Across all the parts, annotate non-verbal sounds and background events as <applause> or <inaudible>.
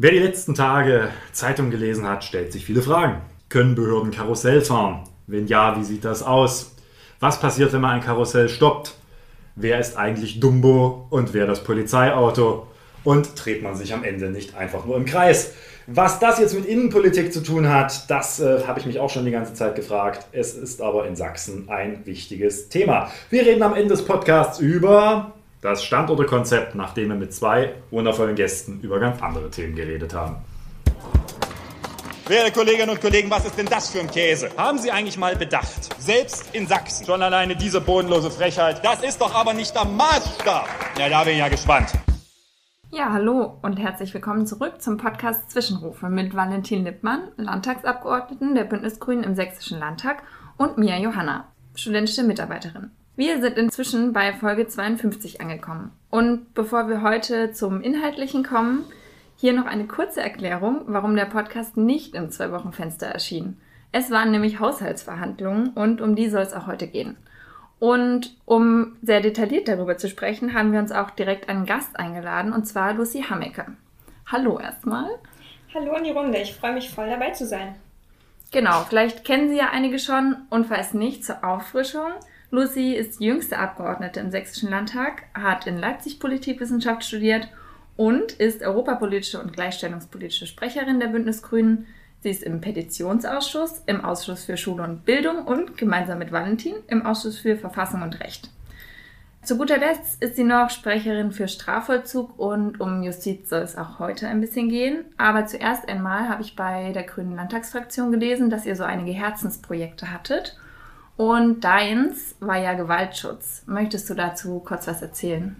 Wer die letzten Tage Zeitung gelesen hat, stellt sich viele Fragen. Können Behörden Karussell fahren? Wenn ja, wie sieht das aus? Was passiert, wenn man ein Karussell stoppt? Wer ist eigentlich Dumbo und wer das Polizeiauto? Und dreht man sich am Ende nicht einfach nur im Kreis? Was das jetzt mit Innenpolitik zu tun hat, das äh, habe ich mich auch schon die ganze Zeit gefragt. Es ist aber in Sachsen ein wichtiges Thema. Wir reden am Ende des Podcasts über das Standortekonzept, nachdem wir mit zwei wundervollen Gästen über ganz andere Themen geredet haben. Werte Kolleginnen und Kollegen, was ist denn das für ein Käse? Haben Sie eigentlich mal bedacht, selbst in Sachsen, schon alleine diese bodenlose Frechheit, das ist doch aber nicht der Maßstab. Ja, da bin ich ja gespannt. Ja, hallo und herzlich willkommen zurück zum Podcast Zwischenrufe mit Valentin Lippmann, Landtagsabgeordneten der Bündnisgrünen im Sächsischen Landtag und Mia Johanna, studentische Mitarbeiterin. Wir sind inzwischen bei Folge 52 angekommen. Und bevor wir heute zum Inhaltlichen kommen, hier noch eine kurze Erklärung, warum der Podcast nicht im Zwei-Wochen-Fenster erschien. Es waren nämlich Haushaltsverhandlungen und um die soll es auch heute gehen. Und um sehr detailliert darüber zu sprechen, haben wir uns auch direkt einen Gast eingeladen, und zwar Lucy Hammecke. Hallo erstmal. Hallo in die Runde, ich freue mich voll dabei zu sein. Genau, vielleicht kennen Sie ja einige schon und falls nicht, zur Auffrischung. Lucy ist jüngste Abgeordnete im Sächsischen Landtag, hat in Leipzig Politikwissenschaft studiert und ist europapolitische und gleichstellungspolitische Sprecherin der Bündnisgrünen, Sie ist im Petitionsausschuss, im Ausschuss für Schule und Bildung und gemeinsam mit Valentin im Ausschuss für Verfassung und Recht. Zu guter Letzt ist sie noch Sprecherin für Strafvollzug und um Justiz soll es auch heute ein bisschen gehen. Aber zuerst einmal habe ich bei der Grünen Landtagsfraktion gelesen, dass ihr so einige Herzensprojekte hattet. Und deins war ja Gewaltschutz. Möchtest du dazu kurz was erzählen?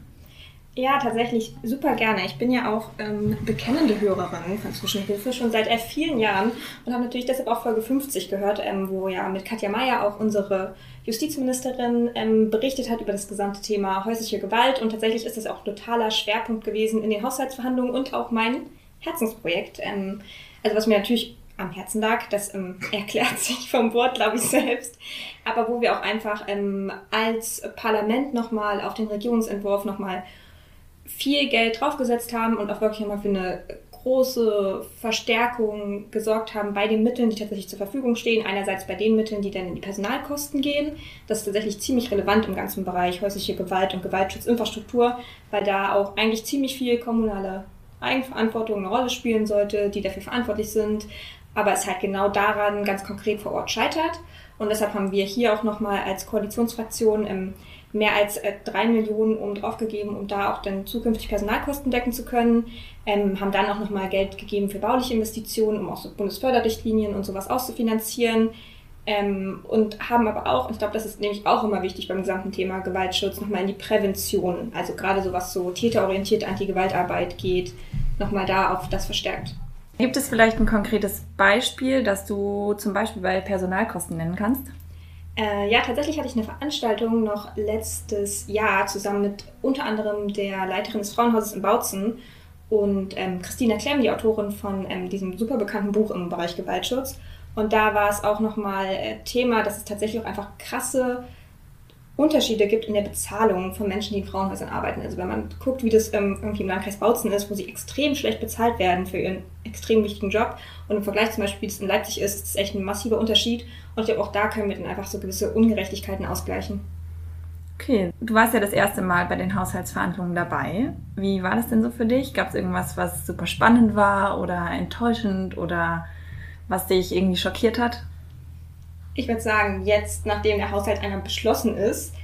Ja, tatsächlich super gerne. Ich bin ja auch ähm, bekennende Hörerin von Zwischenhilfe schon seit äh, vielen Jahren und habe natürlich deshalb auch Folge 50 gehört, ähm, wo ja mit Katja Mayer auch unsere Justizministerin ähm, berichtet hat über das gesamte Thema häusliche Gewalt und tatsächlich ist das auch totaler Schwerpunkt gewesen in den Haushaltsverhandlungen und auch mein Herzensprojekt. Ähm, also was mir natürlich am Herzen lag. Das ähm, <laughs> erklärt sich vom Wort, glaube ich, selbst. Aber wo wir auch einfach ähm, als Parlament nochmal auf den Regierungsentwurf nochmal viel Geld draufgesetzt haben und auch wirklich nochmal für eine große Verstärkung gesorgt haben bei den Mitteln, die tatsächlich zur Verfügung stehen. Einerseits bei den Mitteln, die dann in die Personalkosten gehen. Das ist tatsächlich ziemlich relevant im ganzen Bereich häusliche Gewalt und Gewaltschutzinfrastruktur, weil da auch eigentlich ziemlich viel kommunale Eigenverantwortung eine Rolle spielen sollte, die dafür verantwortlich sind, aber es halt genau daran ganz konkret vor Ort scheitert. Und deshalb haben wir hier auch nochmal als Koalitionsfraktion ähm, mehr als äh, drei Millionen um draufgegeben, um da auch dann zukünftig Personalkosten decken zu können. Ähm, haben dann auch nochmal Geld gegeben für bauliche Investitionen, um auch so Bundesförderrichtlinien und sowas auszufinanzieren. Ähm, und haben aber auch, ich glaube, das ist nämlich auch immer wichtig beim gesamten Thema Gewaltschutz, nochmal in die Prävention, also gerade so was so täterorientiert Anti-Gewaltarbeit geht, nochmal da auf das verstärkt. Gibt es vielleicht ein konkretes Beispiel, das du zum Beispiel bei Personalkosten nennen kannst? Äh, ja, tatsächlich hatte ich eine Veranstaltung noch letztes Jahr zusammen mit unter anderem der Leiterin des Frauenhauses in Bautzen und ähm, Christina Klemm, die Autorin von ähm, diesem super bekannten Buch im Bereich Gewaltschutz. Und da war es auch nochmal äh, Thema, dass es tatsächlich auch einfach krasse Unterschiede gibt in der Bezahlung von Menschen, die in Frauenhäusern arbeiten. Also wenn man guckt, wie das ähm, irgendwie im Landkreis Bautzen ist, wo sie extrem schlecht bezahlt werden für ihren extrem wichtigen Job und im Vergleich zum Beispiel, wie es in Leipzig ist, ist es echt ein massiver Unterschied. Und ich glaube, auch da können wir dann einfach so gewisse Ungerechtigkeiten ausgleichen. Okay, du warst ja das erste Mal bei den Haushaltsverhandlungen dabei. Wie war das denn so für dich? Gab es irgendwas, was super spannend war oder enttäuschend oder was dich irgendwie schockiert hat? Ich würde sagen, jetzt, nachdem der Haushalt einmal beschlossen ist,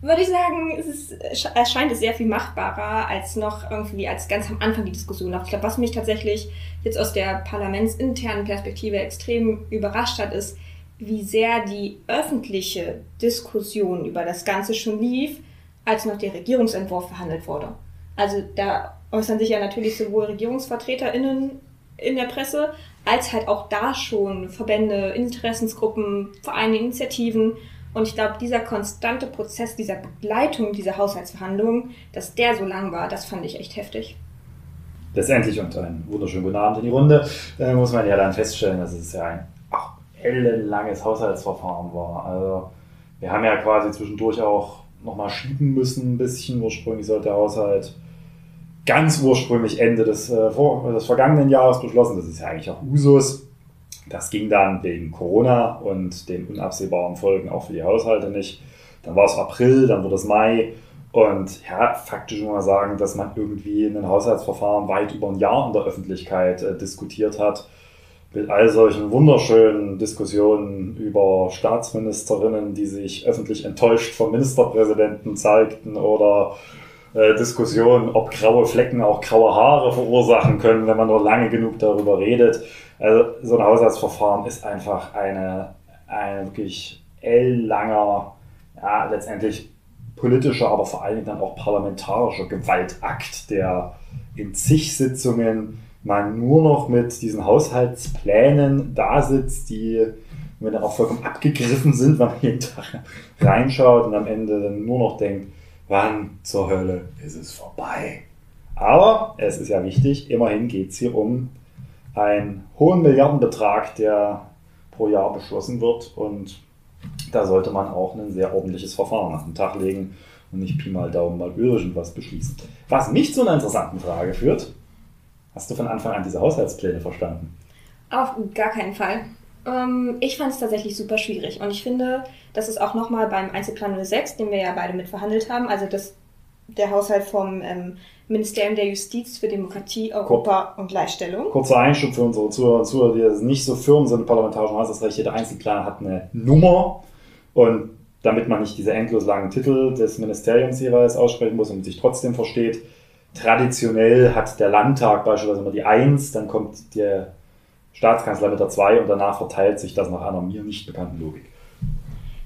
würde ich sagen, es ist, erscheint es sehr viel machbarer als noch irgendwie als ganz am Anfang die Diskussion Ich glaube, was mich tatsächlich jetzt aus der parlamentsinternen Perspektive extrem überrascht hat, ist, wie sehr die öffentliche Diskussion über das Ganze schon lief, als noch der Regierungsentwurf verhandelt wurde. Also da äußern sich ja natürlich sowohl RegierungsvertreterInnen in der Presse, als halt auch da schon Verbände, Interessensgruppen, Vereine, Initiativen. Und ich glaube, dieser konstante Prozess dieser Begleitung dieser Haushaltsverhandlungen, dass der so lang war, das fand ich echt heftig. Letztendlich und einen wunderschönen guten Abend in die Runde, äh, muss man ja dann feststellen, dass es ja ein ach, ellenlanges Haushaltsverfahren war. Also wir haben ja quasi zwischendurch auch nochmal schieben müssen ein bisschen. Ursprünglich sollte der Haushalt ganz ursprünglich Ende des, äh, vor, des vergangenen Jahres beschlossen. Das ist ja eigentlich auch Usus. Das ging dann wegen Corona und den unabsehbaren Folgen auch für die Haushalte nicht. Dann war es April, dann wurde es Mai. Und ja, faktisch muss man sagen, dass man irgendwie ein Haushaltsverfahren weit über ein Jahr in der Öffentlichkeit äh, diskutiert hat. Mit all solchen wunderschönen Diskussionen über Staatsministerinnen, die sich öffentlich enttäuscht vom Ministerpräsidenten zeigten oder äh, Diskussionen, ob graue Flecken auch graue Haare verursachen können, wenn man nur lange genug darüber redet. Also so ein Haushaltsverfahren ist einfach eine, ein wirklich elllanger, ja, letztendlich politischer, aber vor allen Dingen dann auch parlamentarischer Gewaltakt, der in zig Sitzungen man nur noch mit diesen Haushaltsplänen da sitzt, die mir dann auch vollkommen abgegriffen sind, wenn man jeden Tag reinschaut und am Ende dann nur noch denkt, wann zur Hölle ist es vorbei? Aber es ist ja wichtig, immerhin geht es hier um einen hohen Milliardenbetrag, der pro Jahr beschlossen wird und da sollte man auch ein sehr ordentliches Verfahren auf den Tag legen und nicht Pi mal Daumen mal irgendwas beschließen. Was mich zu einer interessanten Frage führt, hast du von Anfang an diese Haushaltspläne verstanden? Auf gar keinen Fall. Ähm, ich fand es tatsächlich super schwierig und ich finde, dass es auch nochmal beim Einzelplan 06, den wir ja beide mit verhandelt haben, also das, der Haushalt vom ähm, Ministerium der Justiz für Demokratie, Europa und Gleichstellung. Kurzer Einschub für unsere Zuhörer und Zuhörer, die nicht so firm sind parlamentarischen Haushaltsrecht. Jeder Einzelplan hat eine Nummer und damit man nicht diese endlos langen Titel des Ministeriums jeweils aussprechen muss und sich trotzdem versteht, traditionell hat der Landtag beispielsweise immer die 1, dann kommt der Staatskanzler mit der 2 und danach verteilt sich das nach einer mir nicht bekannten Logik.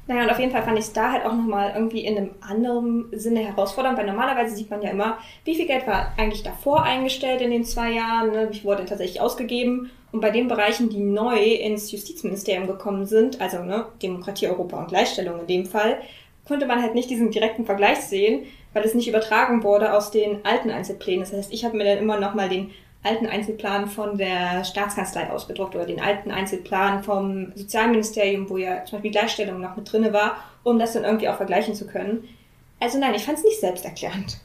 Naja, und auf jeden Fall fand ich es da halt auch nochmal irgendwie in einem anderen Sinne herausfordernd, weil normalerweise sieht man ja immer, wie viel Geld war eigentlich davor eingestellt in den zwei Jahren, ne? wie wurde denn tatsächlich ausgegeben. Und bei den Bereichen, die neu ins Justizministerium gekommen sind, also ne, Demokratie, Europa und Gleichstellung in dem Fall, konnte man halt nicht diesen direkten Vergleich sehen, weil es nicht übertragen wurde aus den alten Einzelplänen. Das heißt, ich habe mir dann immer nochmal den alten Einzelplan von der Staatskanzlei ausgedruckt oder den alten Einzelplan vom Sozialministerium, wo ja zum Beispiel Gleichstellung noch mit drinne war, um das dann irgendwie auch vergleichen zu können. Also nein, ich fand es nicht selbsterklärend.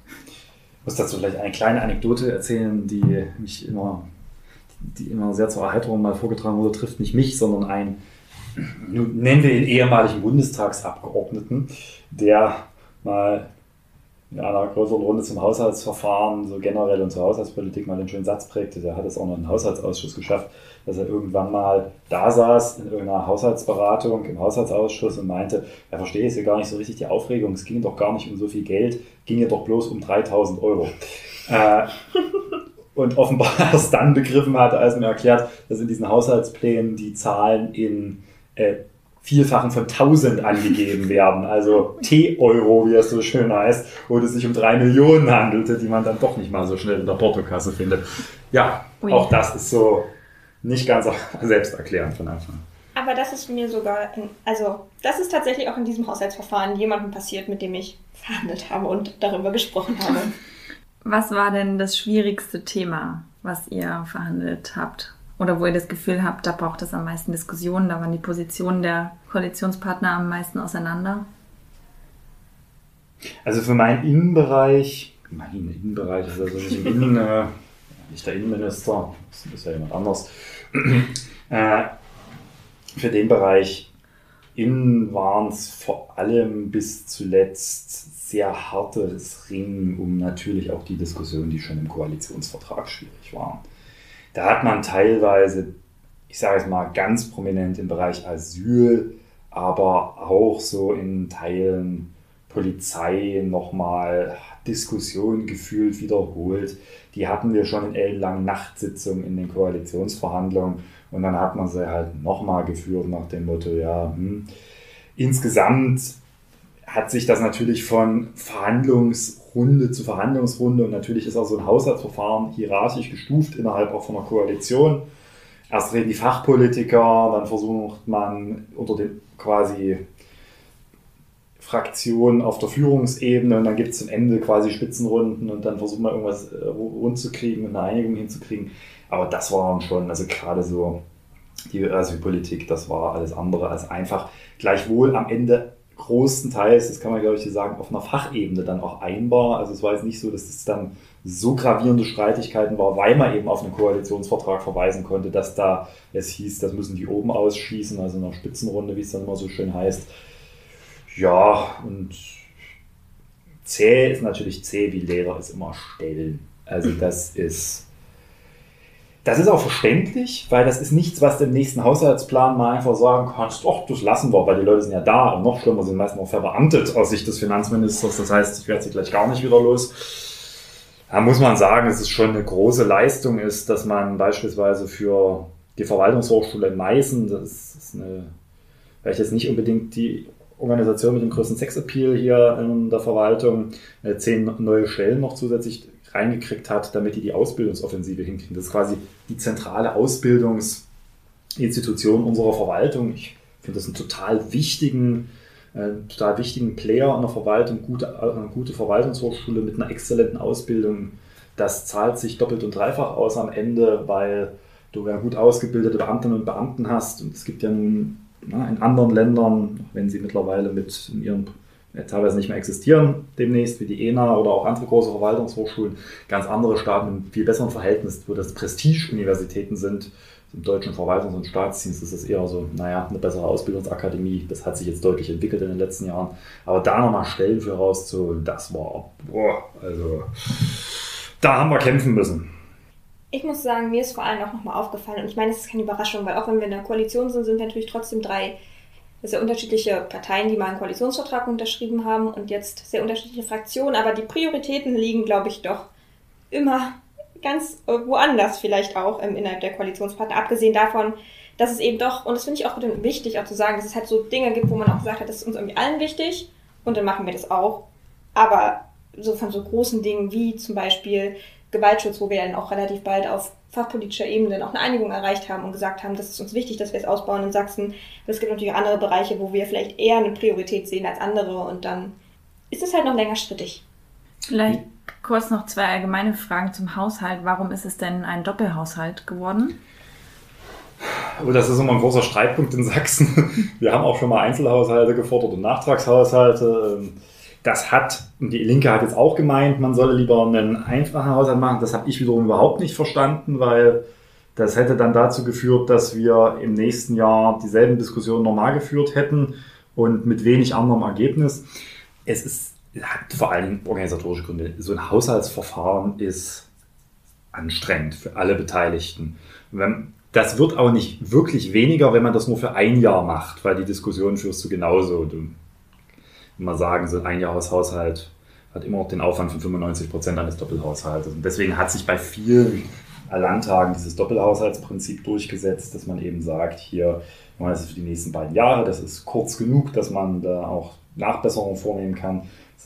Ich muss dazu vielleicht eine kleine Anekdote erzählen, die mich immer, die immer sehr zur Erheiterung mal vorgetragen wurde, trifft nicht mich, sondern einen, nennen wir ihn ehemaligen Bundestagsabgeordneten, der mal in einer größeren Runde zum Haushaltsverfahren, so generell und zur Haushaltspolitik mal einen schönen Satz prägte. Der hat es auch noch in den Haushaltsausschuss geschafft, dass er irgendwann mal da saß in irgendeiner Haushaltsberatung im Haushaltsausschuss und meinte, er verstehe jetzt hier gar nicht so richtig die Aufregung, es ging doch gar nicht um so viel Geld, ginge doch bloß um 3000 Euro. <laughs> Äh, und offenbar <laughs> erst dann begriffen hat, als mir erklärt, dass in diesen Haushaltsplänen die Zahlen in äh, Vielfachen von 1000 angegeben werden, also T-Euro, wie es so schön heißt, wo es sich um drei Millionen handelte, die man dann doch nicht mal so schnell in der Portokasse findet. Ja, Ui. auch das ist so nicht ganz selbsterklärend von Anfang an. Aber das ist mir sogar, in, also das ist tatsächlich auch in diesem Haushaltsverfahren jemandem passiert, mit dem ich verhandelt habe und darüber gesprochen habe. Was war denn das schwierigste Thema, was ihr verhandelt habt? Oder wo ihr das Gefühl habt, da braucht es am meisten Diskussionen, da waren die Positionen der Koalitionspartner am meisten auseinander? Also für meinen Innenbereich, mein Innenbereich ist also nicht im Innen, äh, nicht der Innenminister, das ist ja jemand anders. <clears throat> äh, für den Bereich Innen waren es vor allem bis zuletzt sehr hartes Ringen um natürlich auch die Diskussionen, die schon im Koalitionsvertrag schwierig waren. Da hat man teilweise, ich sage es mal, ganz prominent im Bereich Asyl, aber auch so in Teilen Polizei nochmal Diskussionen gefühlt wiederholt. Die hatten wir schon in ellenlangen Nachtsitzungen in den Koalitionsverhandlungen und dann hat man sie halt nochmal geführt nach dem Motto, ja, hm. insgesamt hat sich das natürlich von Verhandlungsrunde zu Verhandlungsrunde und natürlich ist auch so ein Haushaltsverfahren hierarchisch gestuft innerhalb auch von einer Koalition. Erst reden die Fachpolitiker, dann versucht man unter den quasi Fraktionen auf der Führungsebene und dann gibt es zum Ende quasi Spitzenrunden und dann versucht man irgendwas äh, rund zu kriegen und eine Einigung hinzukriegen. Aber das waren schon, also gerade so die Asylpolitik, das war alles andere als einfach. Gleichwohl am Ende großenteils, das kann man glaube ich sagen, auf einer Fachebene dann auch einbar. Also es war jetzt nicht so, dass es dann so gravierende Streitigkeiten war, weil man eben auf einen Koalitionsvertrag verweisen konnte, dass da es hieß, das müssen die oben ausschießen, also in einer Spitzenrunde, wie es dann immer so schön heißt. Ja, und zäh ist natürlich zäh, wie Lehrer es immer stellen. Also das ist das ist auch verständlich, weil das ist nichts, was du im nächsten Haushaltsplan mal einfach sagen kannst, ach, das lassen wir, weil die Leute sind ja da und noch schlimmer sind meistens auch verbeamtet aus Sicht des Finanzministers. Das heißt, ich werde sie gleich gar nicht wieder los. Da muss man sagen, dass es schon eine große Leistung ist, dass man beispielsweise für die Verwaltungshochschule in Meißen, das ist eine, vielleicht jetzt nicht unbedingt die Organisation mit dem größten Sexappeal hier in der Verwaltung, äh, zehn neue Stellen noch zusätzlich reingekriegt hat, damit die die Ausbildungsoffensive hinkriegen. Das ist quasi die zentrale Ausbildungsinstitution unserer Verwaltung. Ich finde das einen total wichtigen, äh, total wichtigen Player in der Verwaltung, gute, eine gute Verwaltungshochschule mit einer exzellenten Ausbildung. Das zahlt sich doppelt und dreifach aus am Ende, weil du ja gut ausgebildete Beamtinnen und Beamten hast. Und es gibt ja nun na, in anderen Ländern, wenn sie mittlerweile mit ihren teilweise nicht mehr existieren demnächst, wie die ENA oder auch andere große Verwaltungshochschulen, ganz andere Staaten mit viel besseren Verhältnis, wo das Prestige-Universitäten sind. Im deutschen Verwaltungs- und Staatsdienst ist das eher so, naja, eine bessere Ausbildungsakademie. Das hat sich jetzt deutlich entwickelt in den letzten Jahren. Aber da nochmal Stellen für rauszuholen, das war, boah, also, da haben wir kämpfen müssen. Ich muss sagen, mir ist vor allem auch nochmal aufgefallen, und ich meine, es ist keine Überraschung, weil auch wenn wir in der Koalition sind, sind wir natürlich trotzdem drei sehr unterschiedliche Parteien, die mal einen Koalitionsvertrag unterschrieben haben und jetzt sehr unterschiedliche Fraktionen, aber die Prioritäten liegen, glaube ich, doch immer ganz woanders vielleicht auch ähm, innerhalb der Koalitionspartner, abgesehen davon, dass es eben doch, und das finde ich auch wichtig auch zu sagen, dass es halt so Dinge gibt, wo man auch gesagt hat, das ist uns irgendwie allen wichtig und dann machen wir das auch. Aber so von so großen Dingen wie zum Beispiel Gewaltschutz, wo wir dann auch relativ bald auf fachpolitischer Ebene dann auch eine Einigung erreicht haben und gesagt haben, das ist uns wichtig, dass wir es ausbauen in Sachsen. Es gibt natürlich auch andere Bereiche, wo wir vielleicht eher eine Priorität sehen als andere und dann ist es halt noch länger strittig. Vielleicht kurz noch zwei allgemeine Fragen zum Haushalt. Warum ist es denn ein Doppelhaushalt geworden? Aber das ist immer ein großer Streitpunkt in Sachsen. <laughs> Wir haben auch schon mal Einzelhaushalte gefordert und Nachtragshaushalte. Das hat, die Linke hat jetzt auch gemeint, man solle lieber einen einfachen Haushalt machen. Das habe ich wiederum überhaupt nicht verstanden, weil das hätte dann dazu geführt, dass wir im nächsten Jahr dieselben Diskussionen normal geführt hätten und mit wenig anderem Ergebnis. Es ist, hat vor allem organisatorische Gründe. So ein Haushaltsverfahren ist anstrengend für alle Beteiligten. Das wird auch nicht wirklich weniger, wenn man das nur für ein Jahr macht, weil die Diskussion führst du genauso. Du immer sagen, so ein Einjahreshaushalt hat immer noch den Aufwand von 95 Prozent eines Doppelhaushaltes. Und deswegen hat sich bei vielen Landtagen dieses Doppelhaushaltsprinzip durchgesetzt, dass man eben sagt, hier, das ist für die nächsten beiden Jahre, das ist kurz genug, dass man da auch Nachbesserungen vornehmen kann,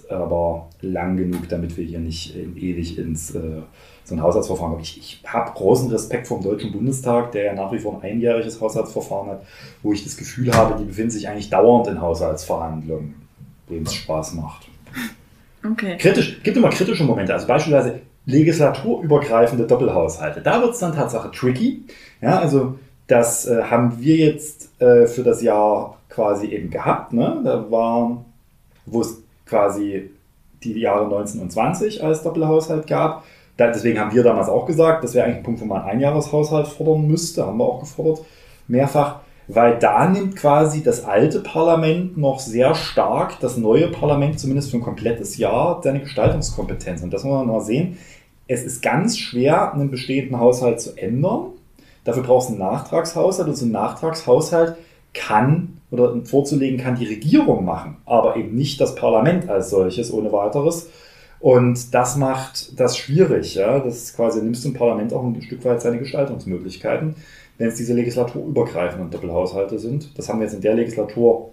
aber lang genug, damit wir hier nicht ewig ins äh, so ein Haushaltsverfahren kommen. Ich, ich habe großen Respekt vor dem Deutschen Bundestag, der ja nach wie vor ein einjähriges Haushaltsverfahren hat, wo ich das Gefühl habe, die befinden sich eigentlich dauernd in Haushaltsverhandlungen dem es Spaß macht. Okay. Kritisch, gibt immer kritische Momente, also beispielsweise legislaturübergreifende Doppelhaushalte. Da wird es dann Tatsache tricky. Ja, also das äh, haben wir jetzt äh, für das Jahr quasi eben gehabt. Ne? Da war, wo es quasi die Jahre 19 und 20 als Doppelhaushalt gab. Da, deswegen haben wir damals auch gesagt, das wäre eigentlich ein Punkt, wo man einen Einjahreshaushalt fordern müsste. Haben wir auch gefordert, mehrfach weil da nimmt quasi das alte Parlament noch sehr stark das neue Parlament, zumindest für ein komplettes Jahr, seine Gestaltungskompetenz. Und das muss man mal sehen. Es ist ganz schwer, einen bestehenden Haushalt zu ändern. Dafür brauchst du einen Nachtragshaushalt und so ein Nachtragshaushalt kann oder vorzulegen kann die Regierung machen, aber eben nicht das Parlament als solches ohne weiteres. Und das macht das schwierig. Ja? Das ist quasi, nimmst du im Parlament auch ein Stück weit seine Gestaltungsmöglichkeiten wenn es diese legislaturübergreifenden Doppelhaushalte sind. Das haben wir jetzt in der Legislatur,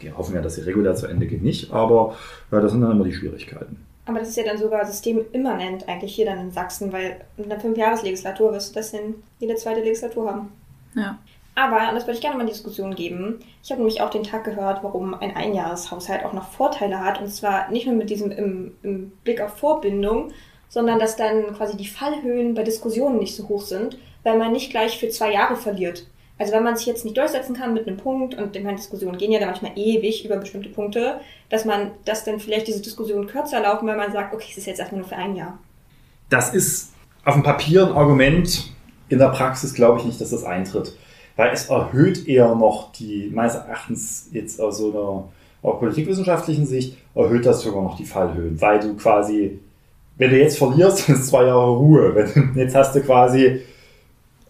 wir hoffen ja, dass sie regulär zu Ende geht, nicht, aber ja, das sind dann immer die Schwierigkeiten. Aber das ist ja dann sogar systemimmanent eigentlich hier dann in Sachsen, weil in der Fünfjahreslegislatur wirst du das in jede zweite Legislatur haben. Ja. Aber, und das würde ich gerne mal in Diskussion geben, ich habe nämlich auch den Tag gehört, warum ein Einjahreshaushalt auch noch Vorteile hat. Und zwar nicht nur mit diesem im, im Blick auf Vorbindung, sondern dass dann quasi die Fallhöhen bei Diskussionen nicht so hoch sind, weil man nicht gleich für zwei Jahre verliert. Also wenn man sich jetzt nicht durchsetzen kann mit einem Punkt und ich meine, Diskussionen gehen ja dann manchmal ewig über bestimmte Punkte, dass man, dass dann vielleicht diese Diskussionen kürzer laufen, wenn man sagt, okay, es ist jetzt erstmal nur für ein Jahr. Das ist auf dem Papier ein Argument, in der Praxis glaube ich nicht, dass das eintritt. Weil es erhöht eher noch die, meines Erachtens jetzt aus so einer auch politikwissenschaftlichen Sicht, erhöht das sogar noch die Fallhöhen. Weil du quasi, wenn du jetzt verlierst, <laughs> ist zwei Jahre Ruhe. Jetzt hast du quasi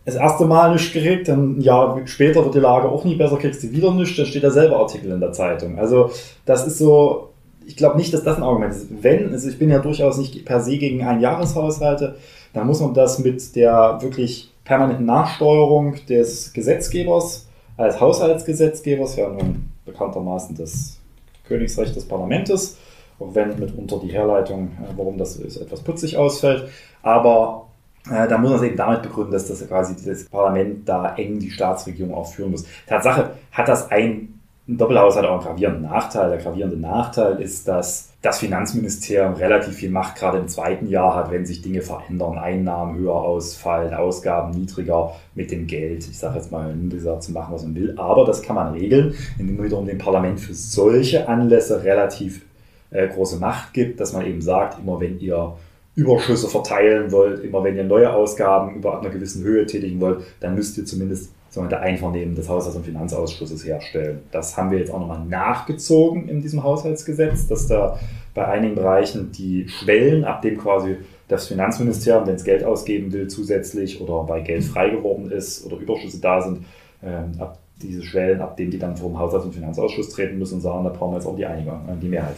das erste Mal nicht gekriegt, dann ein Jahr später wird die Lage auch nie besser, kriegst du wieder nichts, dann steht derselbe Artikel in der Zeitung. Also das ist so, ich glaube nicht, dass das ein Argument ist. Wenn, also ich bin ja durchaus nicht per se gegen Einjahreshaushalte, dann muss man das mit der wirklich permanenten Nachsteuerung des Gesetzgebers als Haushaltsgesetzgebers, ja nun bekanntermaßen das Königsrecht des Parlaments, auch wenn mitunter die Herleitung, äh, warum das ist, etwas putzig ausfällt. Aber da muss man es eben damit begründen, dass das quasi das Parlament da eng die Staatsregierung auch führen muss. Tatsache hat das ein, ein Doppelhaushalt auch einen gravierenden Nachteil. Der gravierende Nachteil ist, dass das Finanzministerium relativ viel Macht gerade im zweiten Jahr hat, wenn sich Dinge verändern, Einnahmen höher ausfallen, Ausgaben niedriger mit dem Geld. Ich sage jetzt mal, dieser zu machen, was man will. Aber das kann man regeln, indem man wiederum dem Parlament für solche Anlässe relativ äh, große Macht gibt, dass man eben sagt, immer wenn ihr Überschüsse verteilen wollt, immer wenn ihr neue Ausgaben über einer gewissen Höhe tätigen wollt, dann müsst ihr zumindest sogenannte Einvernehmen des Haushalts- und Finanzausschusses herstellen. Das haben wir jetzt auch nochmal nachgezogen in diesem Haushaltsgesetz, dass da bei einigen Bereichen die Schwellen, ab dem quasi das Finanzministerium, wenn es Geld ausgeben will, zusätzlich oder bei Geld frei geworden ist oder Überschüsse da sind, ähm, ab diese Schwellen, ab dem die dann vor dem Haushalts- und Finanzausschuss treten müssen und sagen, da brauchen wir jetzt auch die Einigung, äh, die Mehrheit.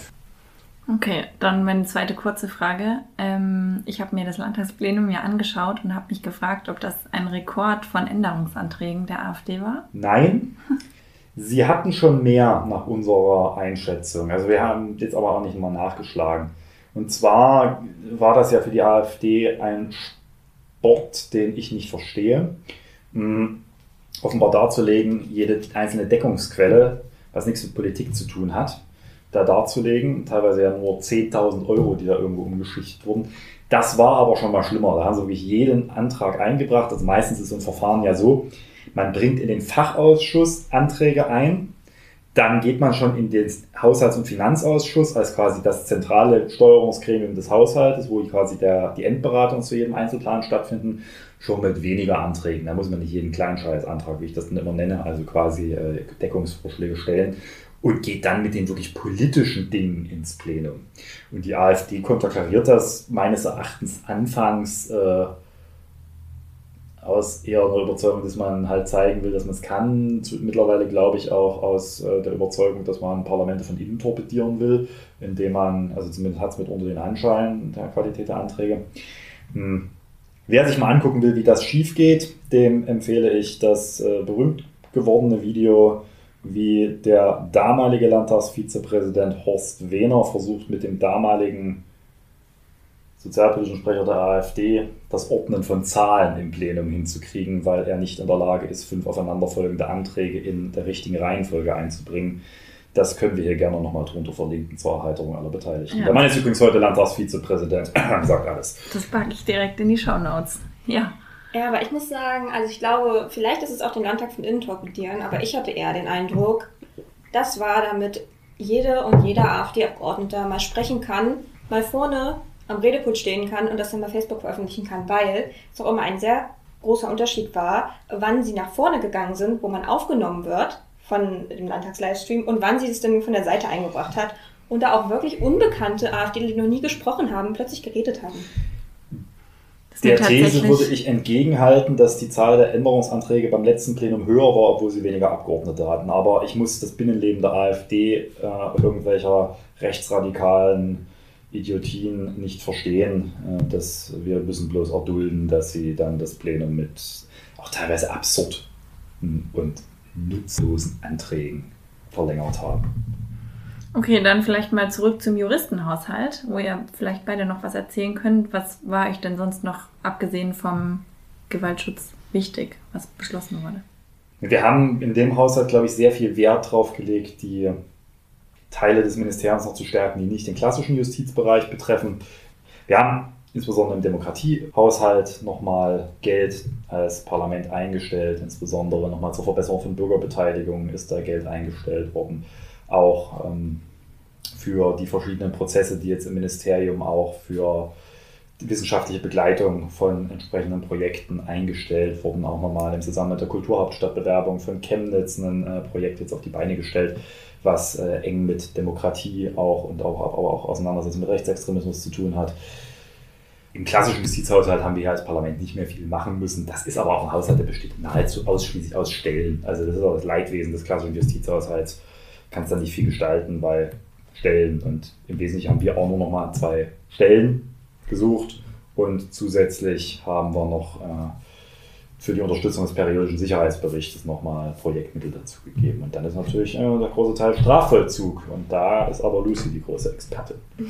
Okay, dann meine zweite kurze Frage. Ähm, ich habe mir das Landtagsplenum ja angeschaut und habe mich gefragt, ob das ein Rekord von Änderungsanträgen der AfD war. Nein, sie hatten schon mehr nach unserer Einschätzung. Also wir haben jetzt aber auch nicht mal nachgeschlagen. Und zwar war das ja für die AfD ein Sport, den ich nicht verstehe. Hm, offenbar darzulegen, jede einzelne Deckungsquelle, was nichts mit Politik zu tun hat, da darzulegen. Teilweise ja nur 10.000 Euro, die da irgendwo umgeschichtet wurden. Das war aber schon mal schlimmer. Da haben sie wirklich jeden Antrag eingebracht. Also meistens ist so ein Verfahren ja so, man bringt in den Fachausschuss Anträge ein, dann geht man schon in den Haushalts- und Finanzausschuss als quasi das zentrale Steuerungsgremium des Haushaltes, wo quasi der, die Endberatung zu jedem Einzelplan stattfinden, schon mit weniger Anträgen. Da muss man nicht jeden Kleinscheißantrag, wie ich das dann immer nenne, also quasi äh, Deckungsvorschläge stellen, und geht dann mit den wirklich politischen Dingen ins Plenum. Und die AfD konterkariert das meines Erachtens anfangs äh, aus eher einer Überzeugung, dass man halt zeigen will, dass man es kann. Mittlerweile glaube ich auch aus äh, der Überzeugung, dass man Parlamente von innen torpedieren will, indem man, also zumindest hat es mit unter den Anschein der Qualität der Anträge. Hm. Wer sich mal angucken will, wie das schief geht, dem empfehle ich das äh, berühmt gewordene Video wie der damalige Landtagsvizepräsident Horst Wehner versucht mit dem damaligen sozialpolitischen Sprecher der AfD das Ordnen von Zahlen im Plenum hinzukriegen, weil er nicht in der Lage ist, fünf aufeinanderfolgende Anträge in der richtigen Reihenfolge einzubringen. Das können wir hier gerne nochmal drunter verlinken zur Erheiterung aller Beteiligten. Ja. Der Mann ist übrigens heute Landtagsvizepräsident, <clears throat> sagt alles. Das packe ich direkt in die Shownotes. Ja. Ja, aber ich muss sagen, also ich glaube, vielleicht ist es auch den Landtag von innen torpedieren, aber ich hatte eher den Eindruck, das war damit jede und jeder AfD-Abgeordneter mal sprechen kann, mal vorne am Redepult stehen kann und das dann bei Facebook veröffentlichen kann, weil es auch immer ein sehr großer Unterschied war, wann sie nach vorne gegangen sind, wo man aufgenommen wird von dem Landtagslivestream und wann sie es dann von der Seite eingebracht hat und da auch wirklich unbekannte AfD, die noch nie gesprochen haben, plötzlich geredet haben. Der These würde ich entgegenhalten, dass die Zahl der Änderungsanträge beim letzten Plenum höher war, obwohl sie weniger Abgeordnete hatten. Aber ich muss das Binnenleben der AfD äh, irgendwelcher rechtsradikalen Idiotien nicht verstehen. Äh, dass wir müssen bloß erdulden, dass sie dann das Plenum mit auch teilweise absurden und nutzlosen Anträgen verlängert haben. Okay, dann vielleicht mal zurück zum Juristenhaushalt, wo ihr vielleicht beide noch was erzählen könnt. Was war euch denn sonst noch, abgesehen vom Gewaltschutz, wichtig, was beschlossen wurde? Wir haben in dem Haushalt, glaube ich, sehr viel Wert drauf gelegt, die Teile des Ministeriums noch zu stärken, die nicht den klassischen Justizbereich betreffen. Wir haben insbesondere im Demokratiehaushalt nochmal Geld als Parlament eingestellt, insbesondere nochmal zur Verbesserung von Bürgerbeteiligung ist da Geld eingestellt worden. Auch ähm, für die verschiedenen Prozesse, die jetzt im Ministerium auch für die wissenschaftliche Begleitung von entsprechenden Projekten eingestellt wurden, auch nochmal im Zusammenhang mit der Kulturhauptstadtbewerbung von Chemnitz ein äh, Projekt jetzt auf die Beine gestellt, was äh, eng mit Demokratie auch und auch, aber auch Auseinandersetzung mit Rechtsextremismus zu tun hat. Im klassischen Justizhaushalt haben wir hier als Parlament nicht mehr viel machen müssen. Das ist aber auch ein Haushalt, der besteht nahezu ausschließlich aus Stellen. Also das ist auch das Leidwesen des klassischen Justizhaushalts. Kannst da nicht viel gestalten, weil Stellen und im Wesentlichen haben wir auch nur noch mal zwei Stellen gesucht und zusätzlich haben wir noch äh, für die Unterstützung des periodischen Sicherheitsberichts nochmal Projektmittel dazu gegeben. Und dann ist natürlich äh, der große Teil Strafvollzug und da ist aber Lucy die große Expertin. <laughs>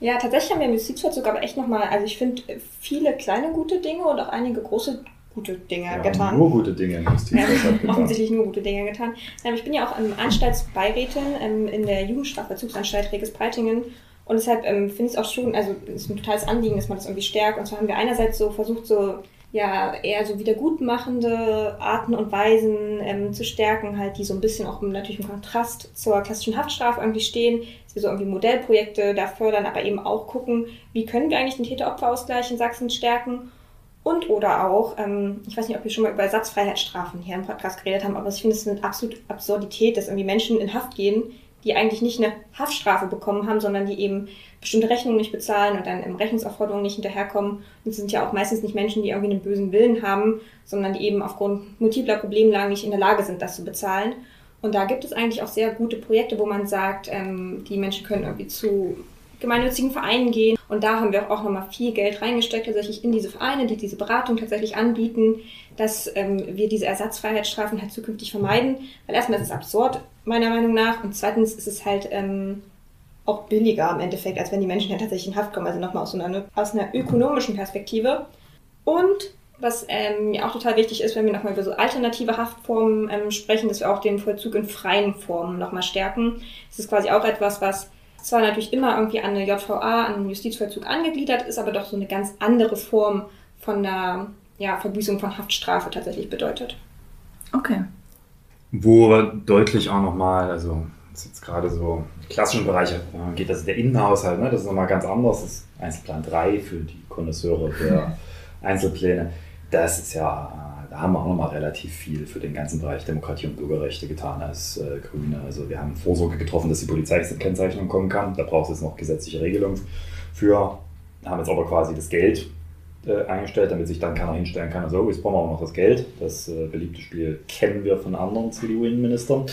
Ja, tatsächlich haben wir im Justizvollzug aber echt nochmal, also ich finde viele kleine gute Dinge und auch einige große gute Dinge Wir getan. nur gute Dinge im Ja, offensichtlich nur gute Dinge getan. Ähm, Ich bin ja auch Anstaltsbeirätin ähm, in der Jugendstrafvollzugsanstalt Reges-Breitingen und deshalb ähm, finde ich es auch schon, also es ist ein totales Anliegen, dass man das irgendwie stärkt. Und zwar haben wir einerseits so versucht, so ja eher so wiedergutmachende Arten und Weisen ähm, zu stärken, halt die so ein bisschen auch im, natürlich im Kontrast zur klassischen Haftstrafe irgendwie stehen, dass wir so irgendwie Modellprojekte da fördern, aber eben auch gucken, wie können wir eigentlich den Täter-Opfer-Ausgleich in Sachsen stärken und oder auch, ähm, ich weiß nicht, ob wir schon mal über Ersatzfreiheitsstrafen hier im Podcast geredet haben, aber ich finde es eine absolute Absurdität, dass irgendwie Menschen in Haft gehen, die eigentlich nicht eine Haftstrafe bekommen haben, sondern die eben bestimmte Rechnungen nicht bezahlen und dann im Rechnungsaufforderungen nicht hinterherkommen. Und es sind ja auch meistens nicht Menschen, die irgendwie einen bösen Willen haben, sondern die eben aufgrund multipler Problemlagen nicht in der Lage sind, das zu bezahlen. Und da gibt es eigentlich auch sehr gute Projekte, wo man sagt, ähm, die Menschen können irgendwie zu gemeinnützigen Vereinen gehen. Und da haben wir auch nochmal viel Geld reingesteckt, tatsächlich in diese Vereine, die diese Beratung tatsächlich anbieten, dass ähm, wir diese Ersatzfreiheitsstrafen halt zukünftig vermeiden. Weil erstmal ist es absurd, meiner Meinung nach. Und zweitens ist es halt ähm, auch billiger im Endeffekt, als wenn die Menschen ja tatsächlich in Haft kommen. Also nochmal aus, so einer, aus einer ökonomischen Perspektive. Und was ähm, mir auch total wichtig ist, wenn wir nochmal über so alternative Haftformen ähm, sprechen, dass wir auch den Vollzug in freien Formen nochmal stärken. Das ist quasi auch etwas, was zwar natürlich immer irgendwie an eine JVA, an den Justizvollzug angegliedert ist, aber doch so eine ganz andere Form von der ja, Verbüßung von Haftstrafe tatsächlich bedeutet. Okay. Wo deutlich auch nochmal, also das ist jetzt gerade so im klassischen Bereich äh, geht das der Innenhaushalt, ne? das ist nochmal ganz anders. Das ist Einzelplan 3 für die Konnoisseure der <laughs> Einzelpläne. Das ist ja, da haben wir auch nochmal relativ viel für den ganzen Bereich Demokratie und Bürgerrechte getan als äh, Grüne. Also wir haben Vorsorge getroffen, dass die Polizeikennzeichnung kommen kann. Da braucht es jetzt noch gesetzliche Regelungen für. Haben jetzt aber quasi das Geld äh, eingestellt, damit sich dann keiner hinstellen kann, so, jetzt brauchen wir auch noch das Geld. Das äh, beliebte Spiel kennen wir von anderen CDU-Innenministern.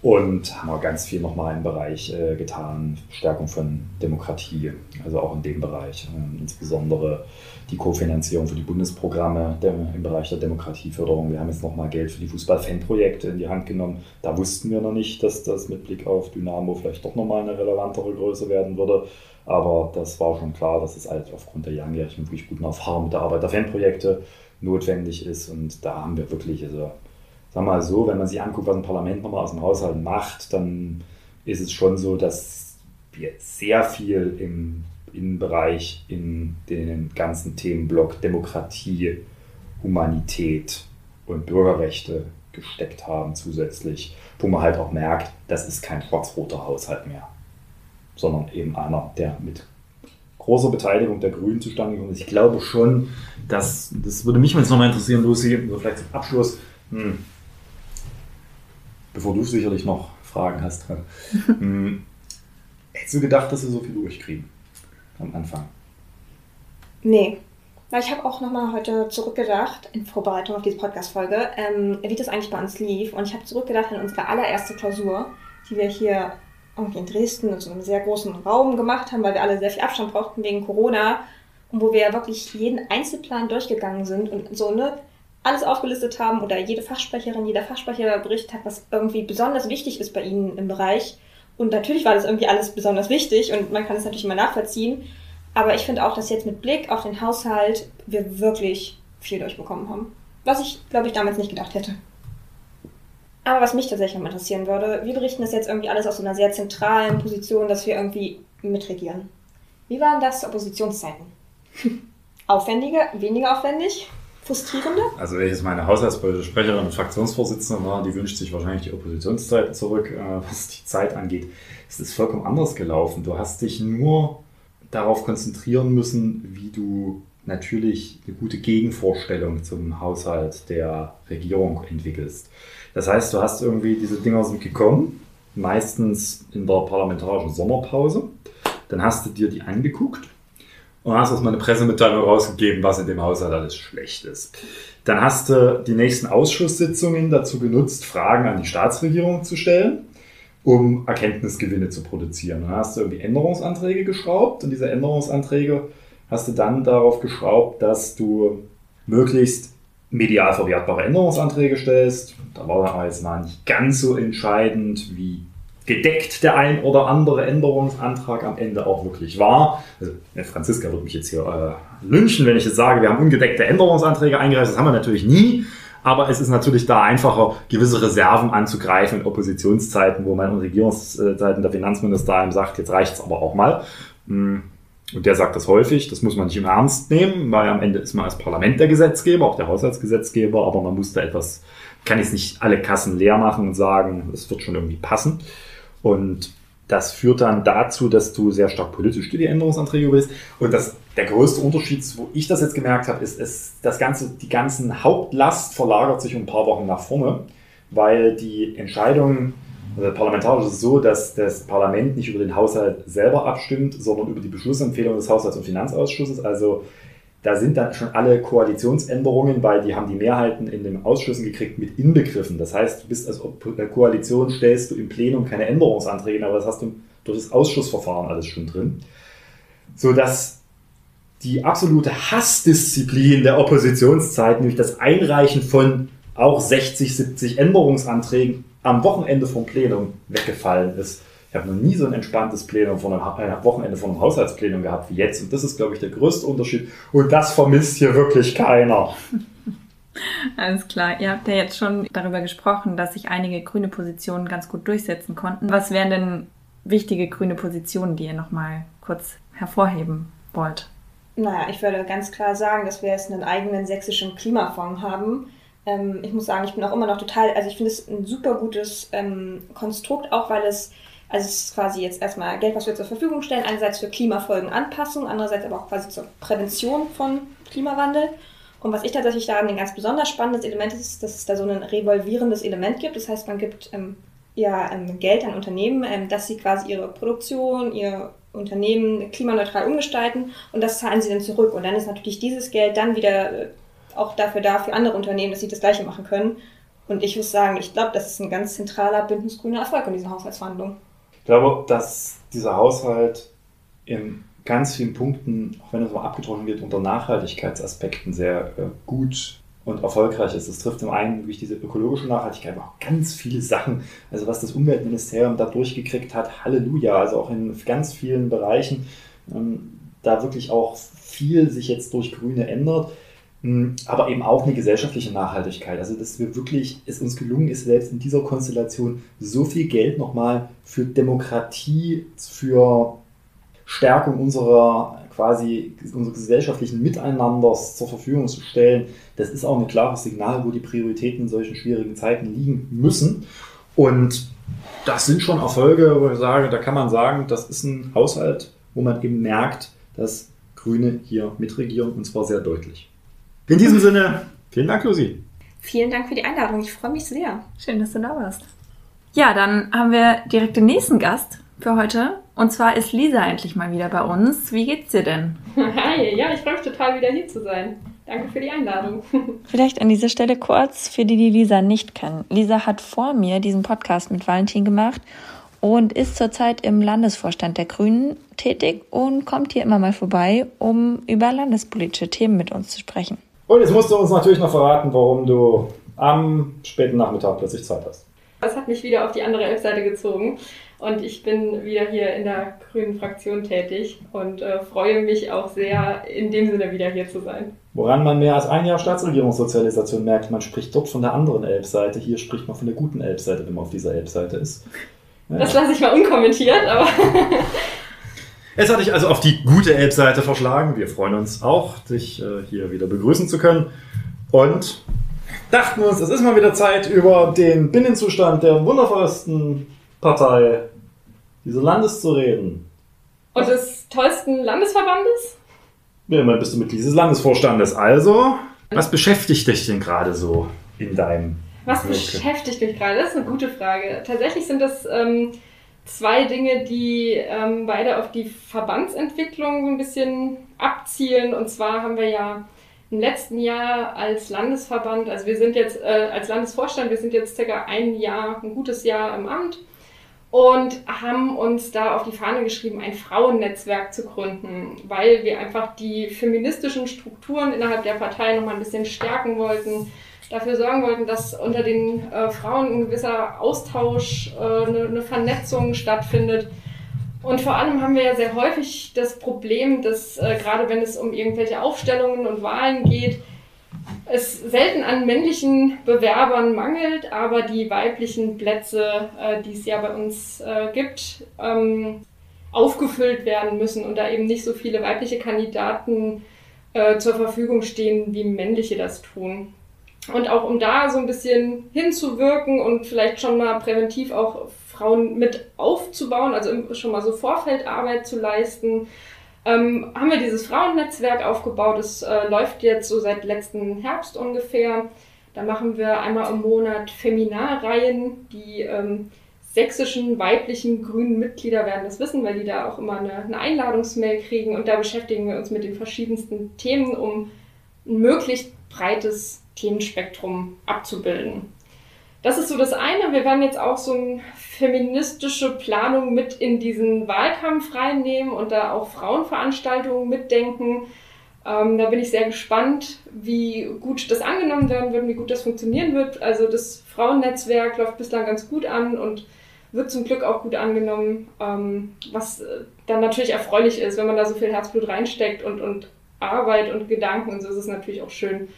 Und haben auch ganz viel nochmal im Bereich äh, getan, Stärkung von Demokratie, also auch in dem Bereich. Ähm, insbesondere die Kofinanzierung für die Bundesprogramme im Bereich der Demokratieförderung. Wir haben jetzt nochmal Geld für die Fußball-Fan-Projekte in die Hand genommen. Da wussten wir noch nicht, dass das mit Blick auf Dynamo vielleicht doch nochmal eine relevantere Größe werden würde. Aber das war schon klar, dass es halt aufgrund der langjährigen, wirklich guten Erfahrung mit der Arbeit der Fanprojekte notwendig ist. Und da haben wir wirklich, also sag mal so, wenn man sich anguckt, was ein Parlament nochmal aus dem Haushalt macht, dann ist es schon so, dass wir sehr viel im Innenbereich in den ganzen Themenblock Demokratie, Humanität und Bürgerrechte gesteckt haben zusätzlich, wo man halt auch merkt, das ist kein schwarz-roter Haushalt mehr, sondern eben einer, der mit großer Beteiligung der Grünen zustande gekommen ist. Ich glaube schon, dass, das würde mich jetzt nochmal interessieren, Lucy, vielleicht zum Abschluss, hm, bevor du sicherlich noch Fragen hast, <laughs> hm, hättest du gedacht, dass wir so viel durchkriegen am Anfang? Nee. Weil ich habe auch nochmal heute zurückgedacht, in Vorbereitung auf diese Podcast-Folge, ähm, wie das eigentlich bei uns lief. Und ich habe zurückgedacht an unsere allererste Klausur, die wir hier irgendwie in Dresden in so einem sehr großen Raum gemacht haben, weil wir alle sehr viel Abstand brauchten wegen Corona. Und wo wir ja wirklich jeden Einzelplan durchgegangen sind und so, ne, alles aufgelistet haben oder jede Fachsprecherin, jeder Fachsprecher berichtet hat, was irgendwie besonders wichtig ist bei ihnen im Bereich. Und natürlich war das irgendwie alles besonders wichtig und man kann es natürlich immer nachvollziehen. Aber ich finde auch, dass jetzt mit Blick auf den Haushalt wir wirklich viel durchbekommen haben. Was ich, glaube ich, damals nicht gedacht hätte. Aber was mich tatsächlich noch interessieren würde, wir berichten das jetzt irgendwie alles aus so einer sehr zentralen Position, dass wir irgendwie mitregieren. Wie waren das zu Oppositionszeiten? <laughs> Aufwendiger, weniger aufwendig? Frustrierender? Also wenn ich jetzt meine haushaltspolitische Sprecherin und Fraktionsvorsitzende war, die wünscht sich wahrscheinlich die Oppositionszeiten zurück, äh, was die Zeit angeht. Es ist vollkommen anders gelaufen. Du hast dich nur darauf konzentrieren müssen, wie du natürlich eine gute Gegenvorstellung zum Haushalt der Regierung entwickelst. Das heißt, du hast irgendwie diese Dinger sind gekommen, meistens in der parlamentarischen Sommerpause. Dann hast du dir die angeguckt und hast erstmal eine Pressemitteilung rausgegeben, was in dem Haushalt alles schlecht ist. Dann hast du die nächsten Ausschusssitzungen dazu genutzt, Fragen an die Staatsregierung zu stellen, um Erkenntnisgewinne zu produzieren. Dann hast du irgendwie Änderungsanträge geschraubt und diese Änderungsanträge hast du dann darauf geschraubt, dass du möglichst medial verwertbare Änderungsanträge stellst. Da war dann jetzt mal nicht ganz so entscheidend, wie gedeckt der ein oder andere Änderungsantrag am Ende auch wirklich war. Also, Franziska wird mich jetzt hier äh, lynchen, wenn ich jetzt sage, wir haben ungedeckte Änderungsanträge eingereicht. Das haben wir natürlich nie. Aber es ist natürlich da einfacher, gewisse Reserven anzugreifen in Oppositionszeiten, wo man in Regierungszeiten der Finanzminister einem sagt, jetzt reicht es aber auch mal. Hm. Und der sagt das häufig, das muss man nicht im Ernst nehmen, weil am Ende ist man als Parlament der Gesetzgeber, auch der Haushaltsgesetzgeber, aber man muss da etwas, kann jetzt nicht alle Kassen leer machen und sagen, es wird schon irgendwie passen. Und das führt dann dazu, dass du sehr stark politisch dir die Änderungsanträge bist. Und das, der größte Unterschied, wo ich das jetzt gemerkt habe, ist, ist, das ganze, die ganzen Hauptlast verlagert sich um ein paar Wochen nach vorne, weil die Entscheidungen also parlamentarisch ist es so, dass das Parlament nicht über den Haushalt selber abstimmt, sondern über die Beschlussempfehlung des Haushalts- und Finanzausschusses. Also da sind dann schon alle Koalitionsänderungen, weil die haben die Mehrheiten in den Ausschüssen gekriegt, mit inbegriffen. Das heißt, du bist als Koalition, stellst du im Plenum keine Änderungsanträge, aber das hast du durch das Ausschussverfahren alles schon drin. Sodass die absolute Hassdisziplin der Oppositionszeit, nämlich das Einreichen von auch 60, 70 Änderungsanträgen am Wochenende vom Plenum weggefallen ist. Habe noch nie so ein entspanntes Plenum von einem äh, Wochenende von einem Haushaltsplenum gehabt wie jetzt. Und das ist, glaube ich, der größte Unterschied. Und das vermisst hier wirklich keiner. <laughs> Alles klar. Ihr habt ja jetzt schon darüber gesprochen, dass sich einige grüne Positionen ganz gut durchsetzen konnten. Was wären denn wichtige grüne Positionen, die ihr nochmal kurz hervorheben wollt? Naja, ich würde ganz klar sagen, dass wir jetzt einen eigenen sächsischen Klimafonds haben, ähm, ich muss sagen, ich bin auch immer noch total, also ich finde es ein super gutes ähm, Konstrukt, auch weil es, also es ist quasi jetzt erstmal Geld, was wir zur Verfügung stellen, einerseits für Klimafolgenanpassung, andererseits aber auch quasi zur Prävention von Klimawandel. Und was ich tatsächlich daran ein ganz besonders spannendes Element ist, dass es da so ein revolvierendes Element gibt. Das heißt, man gibt ähm, ja ähm, Geld an Unternehmen, ähm, dass sie quasi ihre Produktion, ihr Unternehmen klimaneutral umgestalten und das zahlen sie dann zurück. Und dann ist natürlich dieses Geld dann wieder äh, auch dafür da, für andere Unternehmen, dass sie das Gleiche machen können. Und ich muss sagen, ich glaube, das ist ein ganz zentraler bündnisgrüner Erfolg in diesen Haushaltsverhandlungen. Ich glaube, dass dieser Haushalt in ganz vielen Punkten, auch wenn es mal abgetroffen wird, unter Nachhaltigkeitsaspekten sehr äh, gut und erfolgreich ist. Es trifft zum einen durch diese ökologische Nachhaltigkeit, aber auch ganz viele Sachen. Also was das Umweltministerium da durchgekriegt hat, Halleluja. Also auch in ganz vielen Bereichen ähm, da wirklich auch viel sich jetzt durch Grüne ändert. Hm, aber eben auch eine gesellschaftliche Nachhaltigkeit. Also, dass wir wirklich, es uns gelungen ist, selbst in dieser Konstellation so viel Geld nochmal für Demokratie, für Stärkung unserer quasi unseres gesellschaftlichen Miteinanders zur Verfügung zu stellen. Das ist auch ein klares Signal, wo die Prioritäten in solchen schwierigen Zeiten liegen müssen. Und das sind schon Erfolge, wo ich sage, da kann man sagen, das ist ein Haushalt, wo man eben merkt, dass Grüne hier mitregieren und zwar sehr deutlich. In diesem Sinne, vielen Dank, Lucy. Vielen Dank für die Einladung. Ich freue mich sehr. Schön, dass du da warst. Ja, dann haben wir direkt den nächsten Gast für heute. Und zwar ist Lisa endlich mal wieder bei uns. Wie geht's dir denn? Hi, ja, ich freue mich total wieder hier zu sein. Danke für die Einladung. Vielleicht an dieser Stelle kurz für die, die Lisa nicht kennen. Lisa hat vor mir diesen Podcast mit Valentin gemacht und ist zurzeit im Landesvorstand der Grünen tätig und kommt hier immer mal vorbei, um über landespolitische Themen mit uns zu sprechen. Und jetzt musst du uns natürlich noch verraten, warum du am späten Nachmittag plötzlich Zeit hast. Das hat mich wieder auf die andere Webseite gezogen und ich bin wieder hier in der grünen Fraktion tätig und äh, freue mich auch sehr, in dem Sinne wieder hier zu sein. Woran man mehr als ein Jahr Staatsregierungssozialisation merkt, man spricht dort von der anderen Elbseite, hier spricht man von der guten Elbseite, wenn man auf dieser Elbseite ist. Ja. Das lasse ich mal unkommentiert, aber. <laughs> Es hat dich also auf die gute Elbseite verschlagen. Wir freuen uns auch, dich äh, hier wieder begrüßen zu können. Und dachten uns, es ist mal wieder Zeit, über den Binnenzustand der wundervollsten Partei dieses Landes zu reden. Und des tollsten Landesverbandes? Ja, immerhin bist du Mitglied dieses Landesvorstandes. Also, was beschäftigt dich denn gerade so in deinem Was beschäftigt mich gerade? Das ist eine gute Frage. Tatsächlich sind das ähm, zwei Dinge, die ähm, beide auf die Verbandsentwicklung so ein bisschen abzielen. Und zwar haben wir ja im letzten Jahr als Landesverband, also wir sind jetzt äh, als Landesvorstand, wir sind jetzt circa ein Jahr, ein gutes Jahr im Amt und haben uns da auf die Fahne geschrieben, ein Frauennetzwerk zu gründen, weil wir einfach die feministischen Strukturen innerhalb der Partei nochmal ein bisschen stärken wollten, dafür sorgen wollten, dass unter den äh, Frauen ein gewisser Austausch, äh, eine, eine Vernetzung stattfindet. Und vor allem haben wir ja sehr häufig das Problem, dass äh, gerade wenn es um irgendwelche Aufstellungen und Wahlen geht, es selten an männlichen Bewerbern mangelt, aber die weiblichen Plätze, äh, die es ja bei uns äh, gibt, ähm, aufgefüllt werden müssen und da eben nicht so viele weibliche Kandidaten äh, zur Verfügung stehen, wie männliche das tun. Und auch um da so ein bisschen hinzuwirken und vielleicht schon mal präventiv auch Frauen mit aufzubauen, also schon mal so Vorfeldarbeit zu leisten, ähm, haben wir dieses Frauennetzwerk aufgebaut. Das äh, läuft jetzt so seit letzten Herbst ungefähr. Da machen wir einmal im Monat Feminarreihen. Die ähm, sächsischen weiblichen grünen Mitglieder werden das wissen, weil die da auch immer eine, eine Einladungsmail kriegen. Und da beschäftigen wir uns mit den verschiedensten Themen, um ein möglichst breites Themenspektrum abzubilden. Das ist so das eine. Wir werden jetzt auch so eine feministische Planung mit in diesen Wahlkampf reinnehmen und da auch Frauenveranstaltungen mitdenken. Ähm, da bin ich sehr gespannt, wie gut das angenommen werden wird, wie gut das funktionieren wird. Also das Frauennetzwerk läuft bislang ganz gut an und wird zum Glück auch gut angenommen, ähm, was äh, dann natürlich erfreulich ist, wenn man da so viel Herzblut reinsteckt und, und Arbeit und Gedanken und so ist es natürlich auch schön.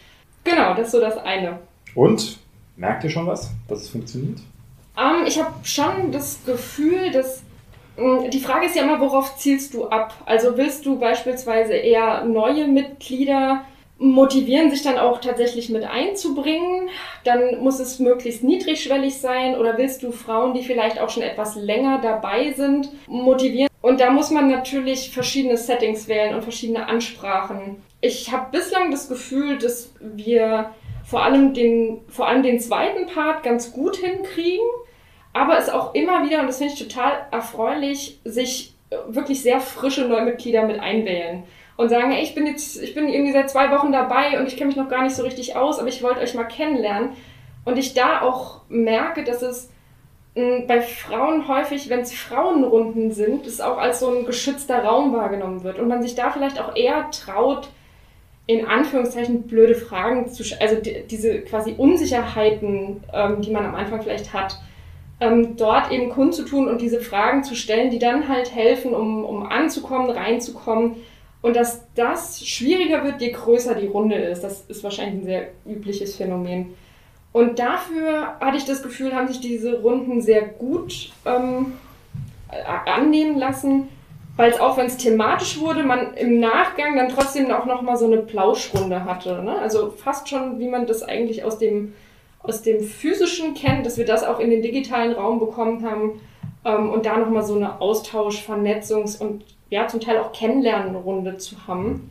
Genau, das ist so das eine. Und? Merkt ihr schon was, dass es funktioniert? Ähm, ich habe schon das Gefühl, dass mh, die Frage ist ja immer, worauf zielst du ab? Also willst du beispielsweise eher neue Mitglieder motivieren, sich dann auch tatsächlich mit einzubringen? Dann muss es möglichst niedrigschwellig sein. Oder willst du Frauen, die vielleicht auch schon etwas länger dabei sind, motivieren? Und da muss man natürlich verschiedene Settings wählen und verschiedene Ansprachen. Ich habe bislang das Gefühl, dass wir vor allem den, vor allem den zweiten Part ganz gut hinkriegen, aber es auch immer wieder, und das finde ich total erfreulich, sich äh, wirklich sehr frische Neumitglieder mit einwählen und sagen, hey, ich bin jetzt, ich bin irgendwie seit zwei Wochen dabei und ich kenne mich noch gar nicht so richtig aus, aber ich wollte euch mal kennenlernen. Und ich da auch merke, dass es mh, bei Frauen häufig, wenn es Frauenrunden sind, es auch als so ein geschützter Raum wahrgenommen wird und man sich da vielleicht auch eher traut, in Anführungszeichen blöde Fragen zu, also die, diese quasi Unsicherheiten, ähm, die man am Anfang vielleicht hat, ähm, dort eben kundzutun und diese Fragen zu stellen, die dann halt helfen, um, um anzukommen, reinzukommen. Und dass das schwieriger wird, je größer die Runde ist. Das ist wahrscheinlich ein sehr übliches Phänomen. Und dafür hatte ich das Gefühl, haben sich diese Runden sehr gut ähm, annehmen lassen, weil es auch, wenn es thematisch wurde, man im Nachgang dann trotzdem auch nochmal so eine Plauschrunde hatte. Ne? Also fast schon, wie man das eigentlich aus dem, aus dem Physischen kennt, dass wir das auch in den digitalen Raum bekommen haben ähm, und da nochmal so eine Austausch-, Vernetzungs- und ja, zum Teil auch Kennenlernrunde zu haben.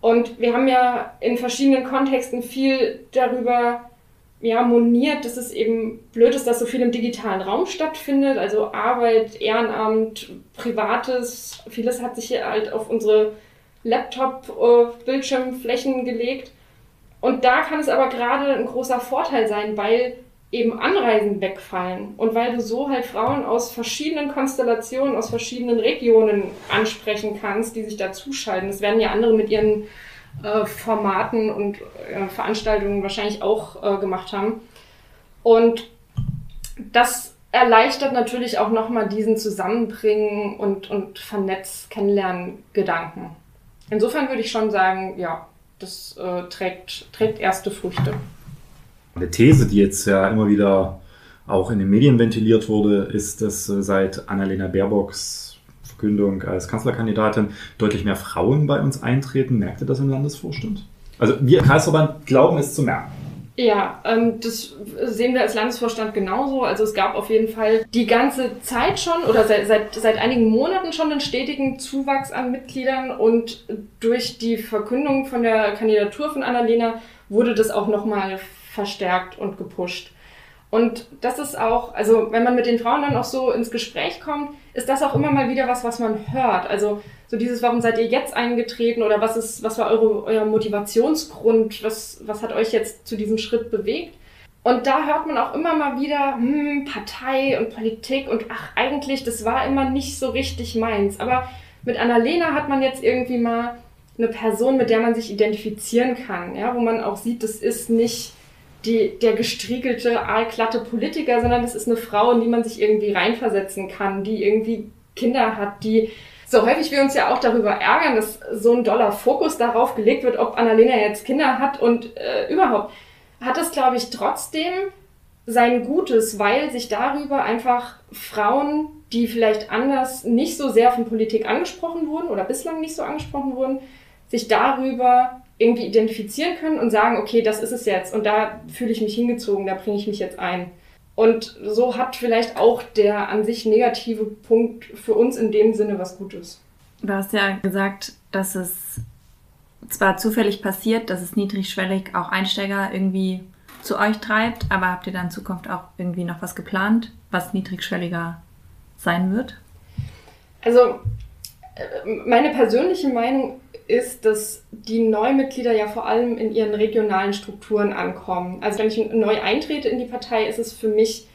Und wir haben ja in verschiedenen Kontexten viel darüber ja, moniert, dass es eben blöd ist, dass so viel im digitalen Raum stattfindet, also Arbeit, Ehrenamt, Privates, vieles hat sich hier halt auf unsere Laptop-Bildschirmflächen gelegt. Und da kann es aber gerade ein großer Vorteil sein, weil eben Anreisen wegfallen und weil du so halt Frauen aus verschiedenen Konstellationen, aus verschiedenen Regionen ansprechen kannst, die sich da zuschalten. Das werden ja andere mit ihren äh, Formaten und äh, Veranstaltungen wahrscheinlich auch äh, gemacht haben. Und das erleichtert natürlich auch nochmal diesen Zusammenbringen und, und Vernetz, Kennenlernen Gedanken. Insofern würde ich schon sagen, ja, das äh, trägt, trägt erste Früchte. Eine These, die jetzt ja immer wieder auch in den Medien ventiliert wurde, ist, dass äh, seit Annalena Baerbocks Verkündung als Kanzlerkandidatin deutlich mehr Frauen bei uns eintreten. Merkt ihr das im Landesvorstand? Also wir Kreisverband glauben es zu merken. Ja, ähm, das sehen wir als Landesvorstand genauso. Also es gab auf jeden Fall die ganze Zeit schon oder seit, seit, seit einigen Monaten schon einen stetigen Zuwachs an Mitgliedern und durch die Verkündung von der Kandidatur von Annalena wurde das auch nochmal verstärkt und gepusht. Und das ist auch, also wenn man mit den Frauen dann auch so ins Gespräch kommt, ist das auch immer mal wieder was, was man hört. Also so dieses, warum seid ihr jetzt eingetreten oder was ist, was war eure, euer Motivationsgrund, was, was hat euch jetzt zu diesem Schritt bewegt? Und da hört man auch immer mal wieder, hm, Partei und Politik und ach, eigentlich, das war immer nicht so richtig meins. Aber mit Annalena hat man jetzt irgendwie mal eine Person, mit der man sich identifizieren kann, ja, wo man auch sieht, das ist nicht die, der gestriegelte, aalglatte Politiker, sondern das ist eine Frau, in die man sich irgendwie reinversetzen kann, die irgendwie Kinder hat, die so häufig wir uns ja auch darüber ärgern, dass so ein doller Fokus darauf gelegt wird, ob Annalena jetzt Kinder hat und äh, überhaupt, hat es, glaube ich, trotzdem sein Gutes, weil sich darüber einfach Frauen, die vielleicht anders nicht so sehr von Politik angesprochen wurden oder bislang nicht so angesprochen wurden, sich darüber irgendwie identifizieren können und sagen, okay, das ist es jetzt und da fühle ich mich hingezogen, da bringe ich mich jetzt ein. Und so hat vielleicht auch der an sich negative Punkt für uns in dem Sinne was Gutes. Du hast ja gesagt, dass es zwar zufällig passiert, dass es niedrigschwellig auch Einsteiger irgendwie zu euch treibt, aber habt ihr dann in Zukunft auch irgendwie noch was geplant, was niedrigschwelliger sein wird? Also äh, meine persönliche Meinung ist, dass die Neumitglieder ja vor allem in ihren regionalen Strukturen ankommen. Also wenn ich neu eintrete in die Partei, ist es für mich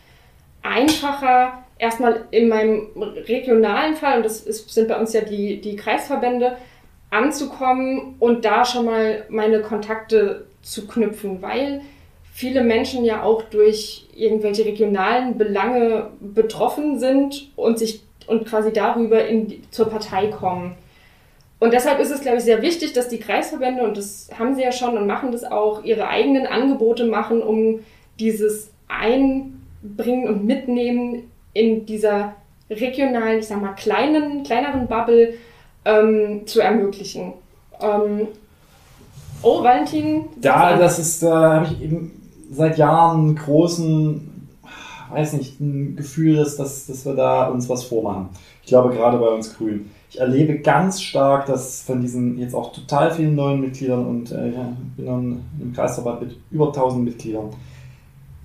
einfacher, erstmal in meinem regionalen Fall, und das ist, sind bei uns ja die, die Kreisverbände, anzukommen und da schon mal meine Kontakte zu knüpfen, weil viele Menschen ja auch durch irgendwelche regionalen Belange betroffen sind und sich und quasi darüber in, zur Partei kommen. Und deshalb ist es, glaube ich, sehr wichtig, dass die Kreisverbände, und das haben sie ja schon und machen das auch, ihre eigenen Angebote machen, um dieses Einbringen und Mitnehmen in dieser regionalen, ich sag mal, kleinen, kleineren Bubble ähm, zu ermöglichen. Ähm, oh, Valentin? Da, das ist, da habe ich eben seit Jahren großen, weiß nicht, ein Gefühl, dass, dass, dass wir da uns was vormachen. Ich glaube, gerade bei uns Grünen ich erlebe ganz stark, dass von diesen jetzt auch total vielen neuen Mitgliedern und äh, ich bin dann im Kreisverband mit über 1000 Mitgliedern,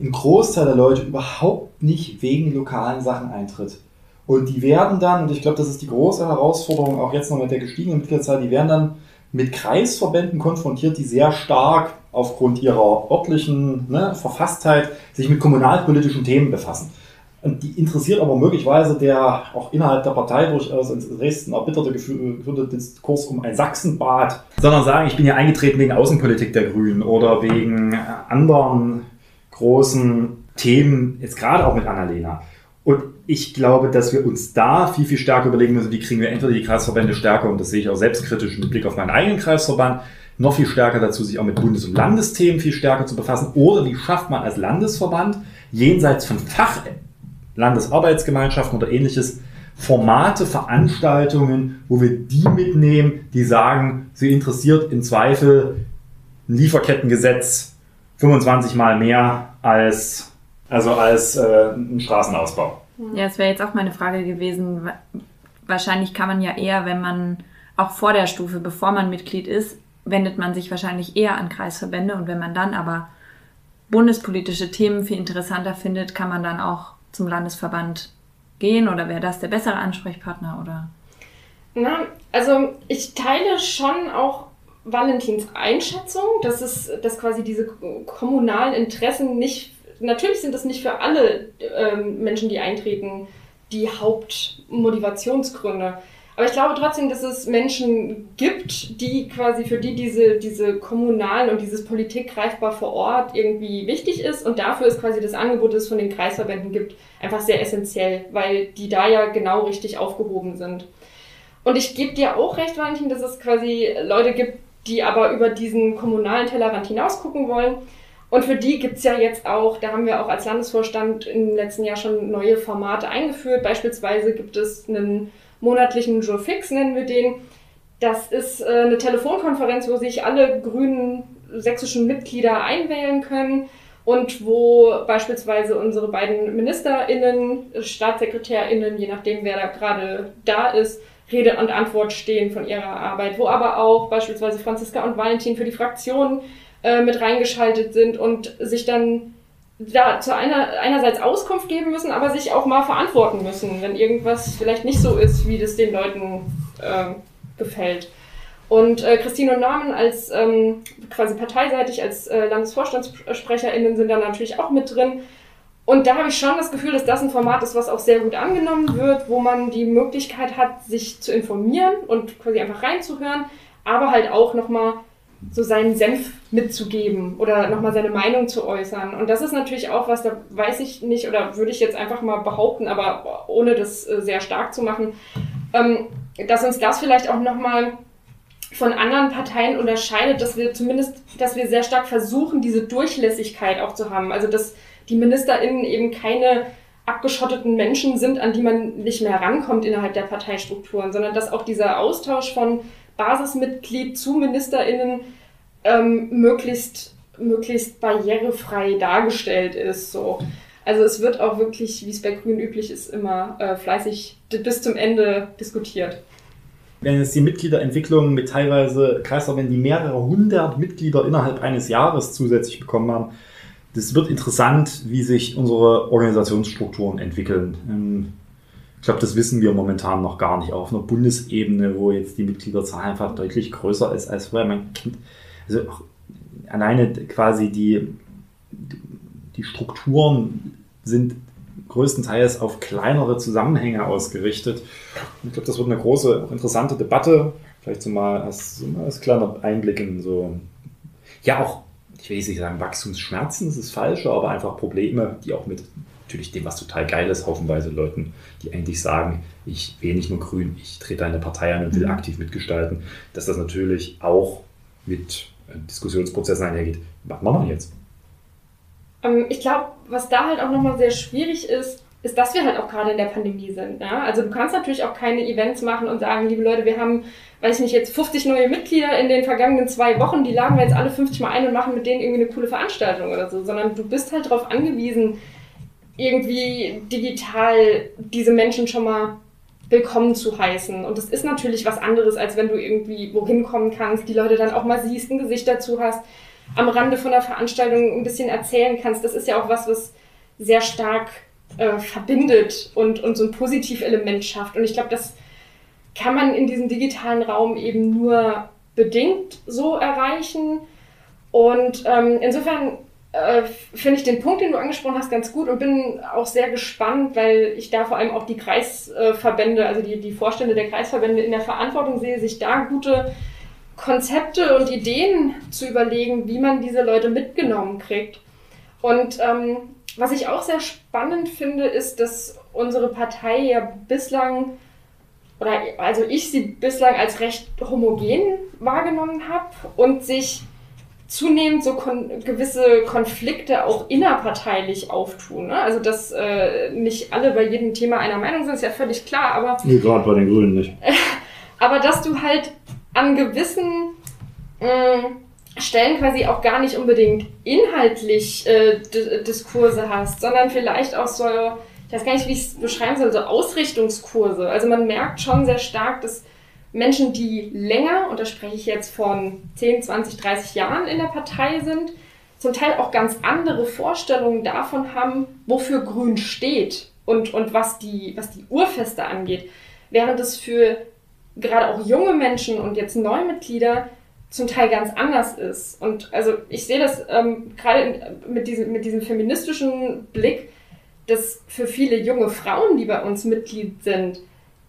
ein Großteil der Leute überhaupt nicht wegen lokalen Sachen eintritt. Und die werden dann, und ich glaube, das ist die große Herausforderung, auch jetzt noch mit der gestiegenen Mitgliederzahl, die werden dann mit Kreisverbänden konfrontiert, die sehr stark aufgrund ihrer örtlichen ne, Verfasstheit sich mit kommunalpolitischen Themen befassen. Und die interessiert aber möglicherweise der auch innerhalb der Partei durchaus in Dresden erbitterte geführte Diskurs um ein Sachsenbad, sondern sagen, ich bin hier eingetreten wegen Außenpolitik der Grünen oder wegen anderen großen Themen, jetzt gerade auch mit Annalena. Und ich glaube, dass wir uns da viel, viel stärker überlegen müssen, wie kriegen wir entweder die Kreisverbände stärker, und das sehe ich auch selbstkritisch mit Blick auf meinen eigenen Kreisverband, noch viel stärker dazu, sich auch mit Bundes- und Landesthemen viel stärker zu befassen, oder wie schafft man als Landesverband jenseits von Fach Landesarbeitsgemeinschaften oder ähnliches Formate, Veranstaltungen, wo wir die mitnehmen, die sagen, sie interessiert im Zweifel ein Lieferkettengesetz 25 mal mehr als, also als äh, ein Straßenausbau. Ja, das wäre jetzt auch meine Frage gewesen. Wahrscheinlich kann man ja eher, wenn man auch vor der Stufe, bevor man Mitglied ist, wendet man sich wahrscheinlich eher an Kreisverbände und wenn man dann aber bundespolitische Themen viel interessanter findet, kann man dann auch zum Landesverband gehen oder wäre das der bessere Ansprechpartner oder? Na, also ich teile schon auch Valentins Einschätzung, dass es, dass quasi diese kommunalen Interessen nicht, natürlich sind das nicht für alle ähm, Menschen, die eintreten, die Hauptmotivationsgründe. Aber ich glaube trotzdem, dass es Menschen gibt, die quasi für die diese, diese kommunalen und dieses Politik greifbar vor Ort irgendwie wichtig ist. Und dafür ist quasi das Angebot, das es von den Kreisverbänden gibt, einfach sehr essentiell, weil die da ja genau richtig aufgehoben sind. Und ich gebe dir auch recht, Valentin, dass es quasi Leute gibt, die aber über diesen kommunalen Tellerrand hinaus gucken wollen. Und für die gibt's ja jetzt auch, da haben wir auch als Landesvorstand im letzten Jahr schon neue Formate eingeführt. Beispielsweise gibt es einen monatlichen Jour Fix, nennen wir den. Das ist äh, eine Telefonkonferenz, wo sich alle grünen sächsischen Mitglieder einwählen können und wo beispielsweise unsere beiden MinisterInnen, StaatssekretärInnen, je nachdem wer da gerade da ist, Rede und Antwort stehen von ihrer Arbeit, wo aber auch beispielsweise Franziska und Valentin für die Fraktion äh, mit reingeschaltet sind und sich dann da zu einer, einerseits Auskunft geben müssen, aber sich auch mal verantworten müssen, wenn irgendwas vielleicht nicht so ist, wie das den Leuten äh, gefällt. Und äh, Christine und Norman als ähm, quasi parteiseitig als äh, LandesvorstandssprecherInnen sind da natürlich auch mit drin. Und da habe ich schon das Gefühl, dass das ein Format ist, was auch sehr gut angenommen wird, wo man die Möglichkeit hat, sich zu informieren und quasi einfach reinzuhören, aber halt auch nochmal so seinen Senf mitzugeben oder nochmal seine Meinung zu äußern. Und das ist natürlich auch was, da weiß ich nicht oder würde ich jetzt einfach mal behaupten, aber ohne das äh, sehr stark zu machen, ähm, dass uns das vielleicht auch nochmal von anderen Parteien unterscheidet, dass wir zumindest, dass wir sehr stark versuchen, diese Durchlässigkeit auch zu haben. Also dass die MinisterInnen eben keine abgeschotteten Menschen sind, an die man nicht mehr rankommt innerhalb der Parteistrukturen, sondern dass auch dieser Austausch von Basismitglied zu MinisterInnen ähm, möglichst, möglichst barrierefrei dargestellt ist. So. Also es wird auch wirklich, wie es bei Grünen üblich ist, immer äh, fleißig bis zum Ende diskutiert wenn es die Mitgliederentwicklung mit teilweise Kreisverbänden, die mehrere hundert Mitglieder innerhalb eines Jahres zusätzlich bekommen haben, das wird interessant, wie sich unsere Organisationsstrukturen entwickeln. Ich glaube, das wissen wir momentan noch gar nicht. Auf einer Bundesebene, wo jetzt die Mitgliederzahl einfach deutlich größer ist als vorher. Man kennt, also alleine quasi die, die Strukturen sind größtenteils auf kleinere Zusammenhänge ausgerichtet. ich glaube, das wird eine große, interessante Debatte. Vielleicht so mal als, als kleiner Einblick in so, ja, auch, ich will nicht sagen Wachstumsschmerzen, das ist falsch, aber einfach Probleme, die auch mit natürlich dem, was total geil ist, haufenweise Leuten, die eigentlich sagen, ich wähle nicht nur grün, ich trete eine Partei an und will mhm. aktiv mitgestalten, dass das natürlich auch mit Diskussionsprozessen einhergeht. Was machen wir jetzt? Ähm, ich glaube, was da halt auch nochmal sehr schwierig ist, ist, dass wir halt auch gerade in der Pandemie sind. Ja? Also du kannst natürlich auch keine Events machen und sagen, liebe Leute, wir haben, weiß ich nicht, jetzt 50 neue Mitglieder in den vergangenen zwei Wochen, die laden wir jetzt alle 50 Mal ein und machen mit denen irgendwie eine coole Veranstaltung oder so, sondern du bist halt darauf angewiesen, irgendwie digital diese Menschen schon mal willkommen zu heißen. Und das ist natürlich was anderes, als wenn du irgendwie wohin kommen kannst, die Leute dann auch mal siehst, ein Gesicht dazu hast am Rande von der Veranstaltung ein bisschen erzählen kannst. Das ist ja auch was, was sehr stark äh, verbindet und, und so ein Positivelement schafft. Und ich glaube, das kann man in diesem digitalen Raum eben nur bedingt so erreichen. Und ähm, insofern äh, finde ich den Punkt, den du angesprochen hast, ganz gut und bin auch sehr gespannt, weil ich da vor allem auch die Kreisverbände, also die, die Vorstände der Kreisverbände in der Verantwortung sehe, sich da gute Konzepte und Ideen zu überlegen, wie man diese Leute mitgenommen kriegt. Und ähm, was ich auch sehr spannend finde, ist, dass unsere Partei ja bislang, oder also ich sie bislang als recht homogen wahrgenommen habe und sich zunehmend so kon gewisse Konflikte auch innerparteilich auftun. Ne? Also dass äh, nicht alle bei jedem Thema einer Meinung sind, ist ja völlig klar, aber. Nee, gerade bei den Grünen nicht. <laughs> aber dass du halt an gewissen äh, Stellen quasi auch gar nicht unbedingt inhaltlich äh, Diskurse hast, sondern vielleicht auch so, ich weiß gar nicht, wie ich es beschreiben soll, so Ausrichtungskurse. Also man merkt schon sehr stark, dass Menschen, die länger, und da spreche ich jetzt von 10, 20, 30 Jahren in der Partei sind, zum Teil auch ganz andere Vorstellungen davon haben, wofür Grün steht und, und was, die, was die Urfeste angeht. Während es für gerade auch junge Menschen und jetzt Neumitglieder zum Teil ganz anders ist. Und also ich sehe das ähm, gerade mit diesem, mit diesem feministischen Blick, dass für viele junge Frauen, die bei uns Mitglied sind,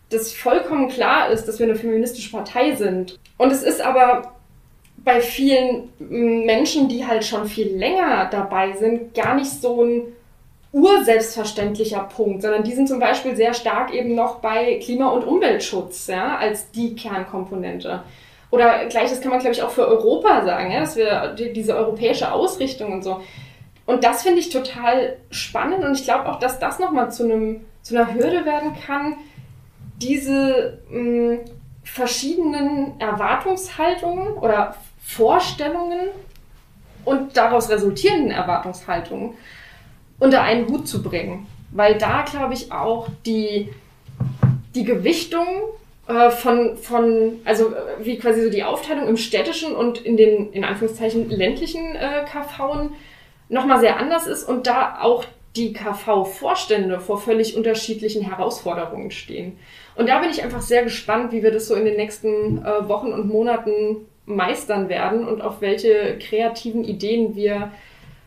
das vollkommen klar ist, dass wir eine feministische Partei sind. Und es ist aber bei vielen Menschen, die halt schon viel länger dabei sind, gar nicht so ein urselbstverständlicher Punkt, sondern die sind zum Beispiel sehr stark eben noch bei Klima- und Umweltschutz ja, als die Kernkomponente. Oder gleiches kann man, glaube ich, auch für Europa sagen, ja, dass wir die, diese europäische Ausrichtung und so. Und das finde ich total spannend und ich glaube auch, dass das nochmal zu, zu einer Hürde werden kann, diese mh, verschiedenen Erwartungshaltungen oder Vorstellungen und daraus resultierenden Erwartungshaltungen unter einen Hut zu bringen. Weil da, glaube ich, auch die, die Gewichtung äh, von, von, also äh, wie quasi so die Aufteilung im städtischen und in den, in Anführungszeichen, ländlichen äh, KVen nochmal sehr anders ist und da auch die KV-Vorstände vor völlig unterschiedlichen Herausforderungen stehen. Und da bin ich einfach sehr gespannt, wie wir das so in den nächsten äh, Wochen und Monaten meistern werden und auf welche kreativen Ideen wir,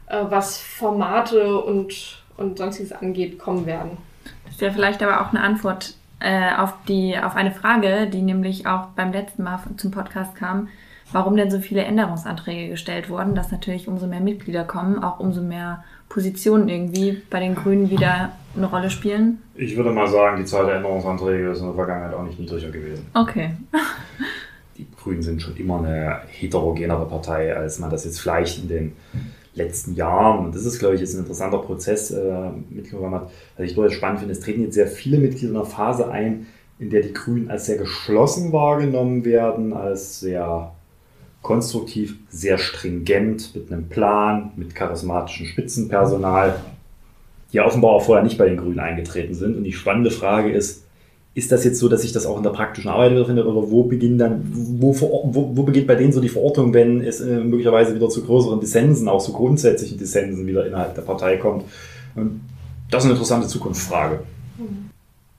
äh, was Formate und, und sonstiges angeht, kommen werden. Das wäre vielleicht aber auch eine Antwort äh, auf, die, auf eine Frage, die nämlich auch beim letzten Mal zum Podcast kam, warum denn so viele Änderungsanträge gestellt wurden, dass natürlich umso mehr Mitglieder kommen, auch umso mehr Positionen irgendwie bei den Grünen wieder eine Rolle spielen? Ich würde mal sagen, die Zahl der Änderungsanträge ist in der Vergangenheit auch nicht niedriger gewesen. Okay. <laughs> die Grünen sind schon immer eine heterogenere Partei, als man das jetzt vielleicht in den letzten Jahren, und das ist, glaube ich, jetzt ein interessanter Prozess äh, mitgenommen hat, was ich durchaus spannend finde, es treten jetzt sehr viele Mitglieder in einer Phase ein, in der die Grünen als sehr geschlossen wahrgenommen werden, als sehr konstruktiv, sehr stringent, mit einem Plan, mit charismatischem Spitzenpersonal, die offenbar auch vorher nicht bei den Grünen eingetreten sind. Und die spannende Frage ist, ist das jetzt so, dass sich das auch in der praktischen Arbeit wiederfindet oder wo beginnt dann, wo, wo, wo beginnt bei denen so die Verortung, wenn es äh, möglicherweise wieder zu größeren Dissensen, auch zu grundsätzlichen Dissensen wieder innerhalb der Partei kommt? Und das ist eine interessante Zukunftsfrage.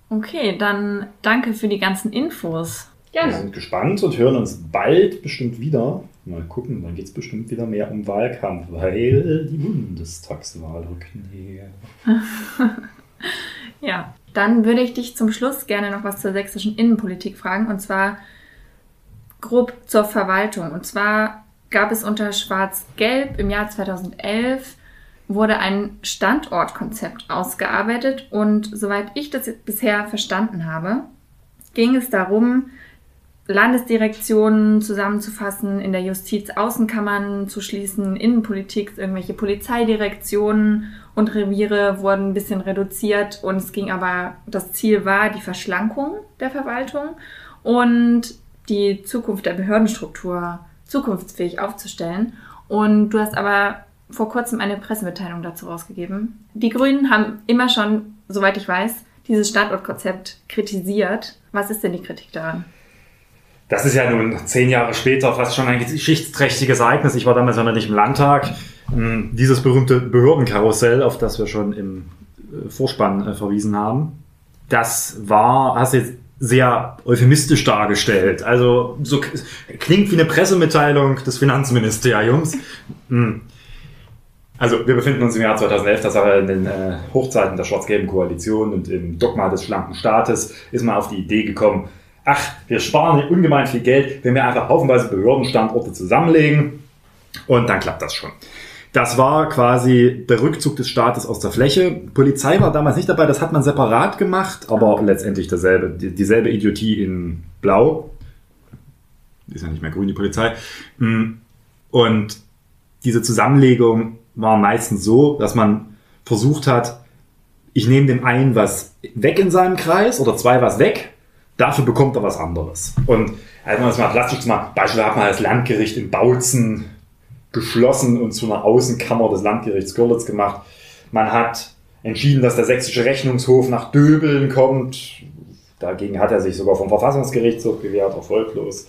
Okay, dann danke für die ganzen Infos. Gerne. Wir sind gespannt und hören uns bald bestimmt wieder. Mal gucken, dann geht es bestimmt wieder mehr um Wahlkampf, weil die Bundestagswahl rückt näher. <laughs> ja, dann würde ich dich zum Schluss gerne noch was zur sächsischen Innenpolitik fragen und zwar grob zur Verwaltung. Und zwar gab es unter Schwarz-Gelb im Jahr 2011 wurde ein Standortkonzept ausgearbeitet und soweit ich das bisher verstanden habe, ging es darum, Landesdirektionen zusammenzufassen, in der Justiz Außenkammern zu schließen, Innenpolitik, irgendwelche Polizeidirektionen und Reviere wurden ein bisschen reduziert und es ging aber, das Ziel war die Verschlankung der Verwaltung und die Zukunft der Behördenstruktur zukunftsfähig aufzustellen. Und du hast aber vor kurzem eine Pressemitteilung dazu rausgegeben. Die Grünen haben immer schon, soweit ich weiß, dieses Standortkonzept kritisiert. Was ist denn die Kritik daran? Das ist ja nun zehn Jahre später fast schon ein geschichtsträchtiges Ereignis. Ich war damals noch nicht im Landtag. Hm, dieses berühmte Behördenkarussell, auf das wir schon im äh, Vorspann äh, verwiesen haben, das war, hast du jetzt sehr euphemistisch dargestellt. Also so klingt wie eine Pressemitteilung des Finanzministeriums. Hm. Also wir befinden uns im Jahr 2011, das war in den äh, Hochzeiten der schwarz-gelben Koalition und im Dogma des schlanken Staates ist man auf die Idee gekommen, ach, wir sparen ungemein viel Geld, wenn wir einfach haufenweise Behördenstandorte zusammenlegen und dann klappt das schon. Das war quasi der Rückzug des Staates aus der Fläche. Polizei war damals nicht dabei, das hat man separat gemacht, aber letztendlich dasselbe, dieselbe Idiotie in Blau. Ist ja nicht mehr grün, die Polizei. Mm. Und diese Zusammenlegung war meistens so, dass man versucht hat, ich nehme dem einen was weg in seinem Kreis oder zwei was weg Dafür bekommt er was anderes. Und also man das mal plastisch zu machen, beispielsweise hat man das Landgericht in Bautzen geschlossen und zu einer Außenkammer des Landgerichts Görlitz gemacht. Man hat entschieden, dass der sächsische Rechnungshof nach Döbeln kommt. Dagegen hat er sich sogar vom Verfassungsgerichtshof gewehrt, erfolglos.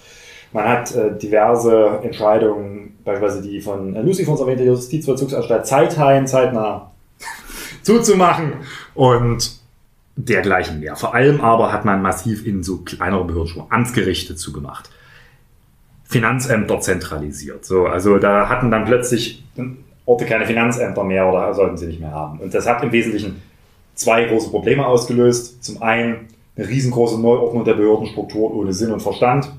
Man hat äh, diverse Entscheidungen, beispielsweise die von äh, Lucy von uns erwähnte Justizvollzugsanstalt Zeitheim zeitnah <laughs> zuzumachen. Und dergleichen mehr. Vor allem aber hat man massiv in so kleinere Behörden schon Amtsgerichte zugemacht. Finanzämter zentralisiert. So, also da hatten dann plötzlich Orte keine Finanzämter mehr oder sollten sie nicht mehr haben. Und das hat im Wesentlichen zwei große Probleme ausgelöst. Zum einen eine riesengroße Neuordnung der Behördenstruktur ohne Sinn und Verstand,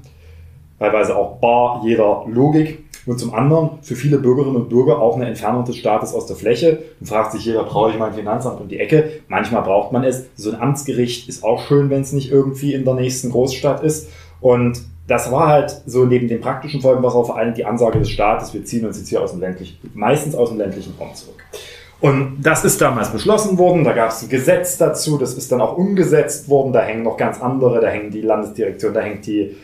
teilweise auch bar jeder Logik und zum anderen für viele Bürgerinnen und Bürger auch eine Entfernung des Staates aus der Fläche. Dann fragt sich jeder, brauche ich mein Finanzamt um die Ecke? Manchmal braucht man es. So ein Amtsgericht ist auch schön, wenn es nicht irgendwie in der nächsten Großstadt ist. Und das war halt so neben den praktischen Folgen, was auch vor allem die Ansage des Staates, wir ziehen uns jetzt hier aus dem ländlichen, meistens aus dem ländlichen Raum zurück. Und das ist damals beschlossen worden, da gab es ein Gesetz dazu, das ist dann auch umgesetzt worden, da hängen noch ganz andere, da hängen die Landesdirektion, da hängt die,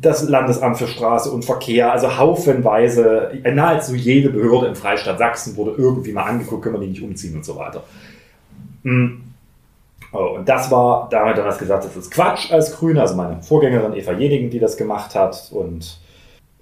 das Landesamt für Straße und Verkehr, also haufenweise, nahezu jede Behörde im Freistaat Sachsen wurde irgendwie mal angeguckt, können wir die nicht umziehen und so weiter. Hm. Oh, und das war, da haben wir damals gesagt, das ist Quatsch als Grüne, also meine Vorgängerin Eva Jenigen, die das gemacht hat und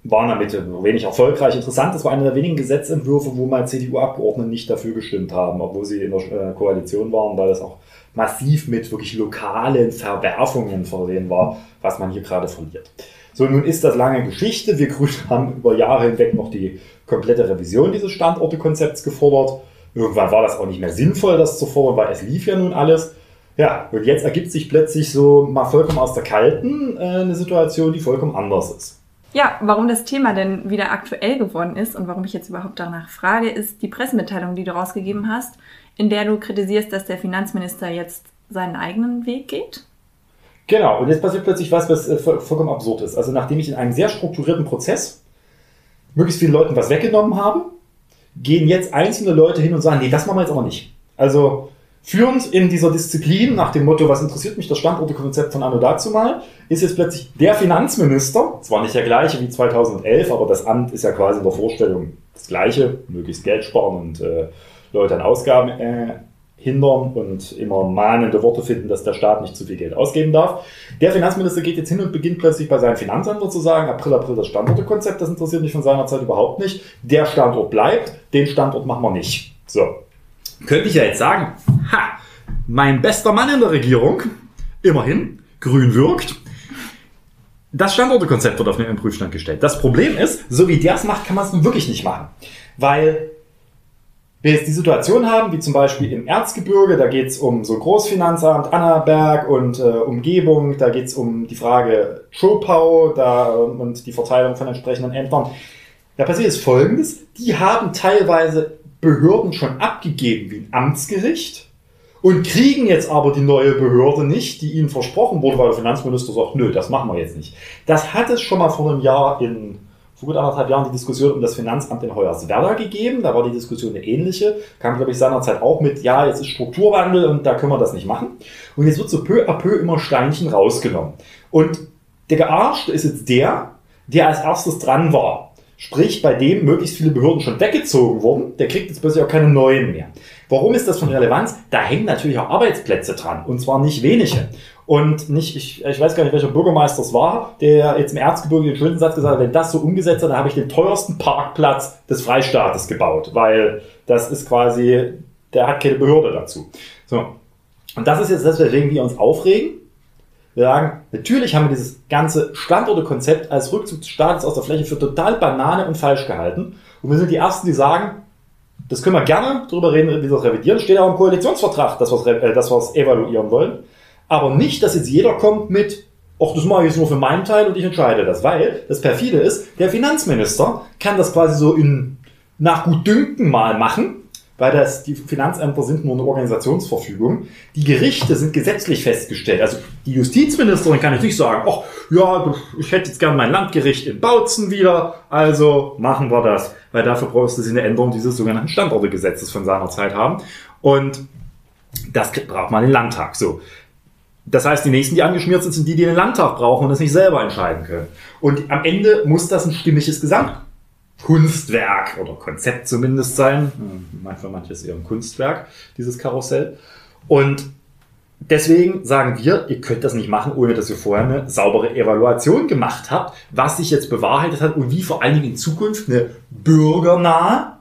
waren damit wenig erfolgreich. Interessant, das war einer der wenigen Gesetzentwürfe, wo mal CDU-Abgeordnete nicht dafür gestimmt haben, obwohl sie in der äh, Koalition waren, weil das auch massiv mit wirklich lokalen Verwerfungen versehen war, was man hier gerade verliert. So, nun ist das lange Geschichte. Wir Grünen <laughs> haben über Jahre hinweg noch die komplette Revision dieses Standortekonzepts gefordert. Irgendwann war das auch nicht mehr sinnvoll, das zu fordern, weil es lief ja nun alles. Ja, und jetzt ergibt sich plötzlich so mal vollkommen aus der Kalten äh, eine Situation, die vollkommen anders ist. Ja, warum das Thema denn wieder aktuell geworden ist und warum ich jetzt überhaupt danach frage, ist die Pressemitteilung, die du rausgegeben hast, in der du kritisierst, dass der Finanzminister jetzt seinen eigenen Weg geht. Genau, und jetzt passiert plötzlich was, was äh, vollkommen absurd ist. Also nachdem ich in einem sehr strukturierten Prozess möglichst vielen Leuten was weggenommen habe, gehen jetzt einzelne Leute hin und sagen, nee, das machen wir jetzt aber nicht. Also Führend in dieser Disziplin, nach dem Motto, was interessiert mich das Standortekonzept von Anno dazu mal, ist jetzt plötzlich der Finanzminister, zwar nicht der gleiche wie 2011, aber das Amt ist ja quasi in der Vorstellung das gleiche, möglichst Geld sparen und äh, Leute an Ausgaben äh, hindern und immer mahnende Worte finden, dass der Staat nicht zu viel Geld ausgeben darf. Der Finanzminister geht jetzt hin und beginnt plötzlich bei seinem Finanzamt zu sagen, April, April das Standortekonzept, das interessiert mich von seiner Zeit überhaupt nicht. Der Standort bleibt, den Standort machen wir nicht. So, könnte ich ja jetzt sagen, ha, mein bester Mann in der Regierung, immerhin, grün wirkt, das Standortekonzept wird auf den Prüfstand gestellt. Das Problem ist, so wie der es macht, kann man es nun wirklich nicht machen. Weil wir jetzt die Situation haben, wie zum Beispiel im Erzgebirge, da geht es um so Großfinanzamt, Annaberg und äh, Umgebung, da geht es um die Frage Schopau da, und die Verteilung von entsprechenden Ämtern. Da passiert jetzt Folgendes, die haben teilweise Behörden schon abgegeben wie ein Amtsgericht und kriegen jetzt aber die neue Behörde nicht, die ihnen versprochen wurde, weil der Finanzminister sagt, nö, das machen wir jetzt nicht. Das hat es schon mal vor einem Jahr in, vor gut anderthalb Jahren die Diskussion um das Finanzamt in Hoyerswerda gegeben. Da war die Diskussion eine ähnliche. Kam, glaube ich, seinerzeit auch mit, ja, jetzt ist Strukturwandel und da können wir das nicht machen. Und jetzt wird so peu à peu immer Steinchen rausgenommen. Und der Gearschte ist jetzt der, der als erstes dran war. Sprich, bei dem möglichst viele Behörden schon weggezogen wurden, der kriegt jetzt plötzlich auch keine neuen mehr. Warum ist das von Relevanz? Da hängen natürlich auch Arbeitsplätze dran und zwar nicht wenige. Und nicht, ich, ich weiß gar nicht, welcher Bürgermeister es war, der jetzt im Erzgebirge den schönen Satz gesagt hat, wenn das so umgesetzt wird, dann habe ich den teuersten Parkplatz des Freistaates gebaut, weil das ist quasi, der hat keine Behörde dazu. So. Und das ist jetzt das, weswegen wir uns aufregen. Wir sagen, natürlich haben wir dieses ganze Standortekonzept als Rückzug des Staates aus der Fläche für total Banane und falsch gehalten. Und wir sind die Ersten, die sagen, das können wir gerne darüber reden, wie wir das revidieren. Steht auch im Koalitionsvertrag, dass wir es, äh, evaluieren wollen. Aber nicht, dass jetzt jeder kommt mit, ach, das mache ich jetzt nur für meinen Teil und ich entscheide das. Weil das perfide ist, der Finanzminister kann das quasi so in, nach Gutdünken mal machen weil das, die Finanzämter sind nur eine Organisationsverfügung. Die Gerichte sind gesetzlich festgestellt. Also die Justizministerin kann jetzt nicht sagen, ach ja, ich hätte jetzt gern mein Landgericht in Bautzen wieder, also machen wir das. Weil dafür brauchst du eine Änderung dieses sogenannten Standortegesetzes von seiner Zeit haben. Und das braucht man den Landtag. So. Das heißt, die nächsten, die angeschmiert sind, sind die, die den Landtag brauchen und das nicht selber entscheiden können. Und am Ende muss das ein stimmiges Gesamt Kunstwerk oder Konzept zumindest sein. Manchmal manches eher ein Kunstwerk, dieses Karussell. Und deswegen sagen wir, ihr könnt das nicht machen, ohne dass ihr vorher eine saubere Evaluation gemacht habt, was sich jetzt bewahrheitet hat und wie vor allen Dingen in Zukunft eine bürgernahe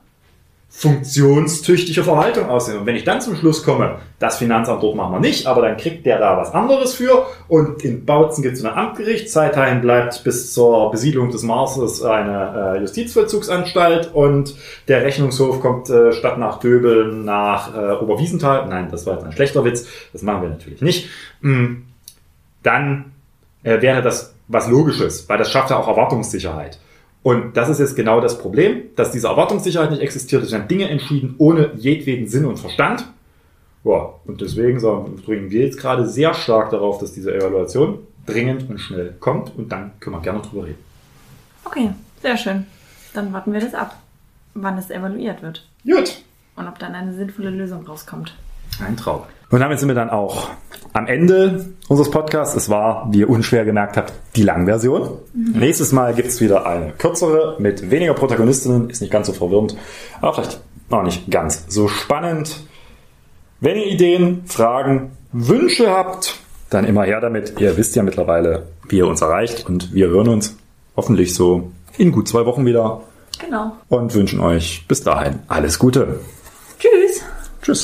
funktionstüchtige Verwaltung aussehen. Und wenn ich dann zum Schluss komme, das Finanzamt dort machen wir nicht, aber dann kriegt der da was anderes für und in Bautzen gibt es ein Amtgericht, Zeithain bleibt bis zur Besiedlung des Marses eine äh, Justizvollzugsanstalt und der Rechnungshof kommt äh, statt nach Döbeln nach äh, Oberwiesenthal. Nein, das war jetzt ein schlechter Witz, das machen wir natürlich nicht. Mm, dann äh, wäre das was Logisches, weil das schafft ja auch Erwartungssicherheit. Und das ist jetzt genau das Problem, dass diese Erwartungssicherheit nicht existiert. Es werden Dinge entschieden ohne jedweden Sinn und Verstand. Ja, und deswegen dringen wir jetzt gerade sehr stark darauf, dass diese Evaluation dringend und schnell kommt und dann können wir gerne drüber reden. Okay, sehr schön. Dann warten wir das ab, wann es evaluiert wird. Gut. und ob dann eine sinnvolle Lösung rauskommt. Ein Traum. Und damit sind wir dann auch am Ende unseres Podcasts. Es war, wie ihr unschwer gemerkt habt, die Langversion. Mhm. Nächstes Mal gibt es wieder eine kürzere mit weniger Protagonistinnen. Ist nicht ganz so verwirrend, aber vielleicht noch nicht ganz so spannend. Wenn ihr Ideen, Fragen, Wünsche habt, dann immer her damit. Ihr wisst ja mittlerweile, wie ihr uns erreicht und wir hören uns hoffentlich so in gut zwei Wochen wieder. Genau. Und wünschen euch bis dahin alles Gute.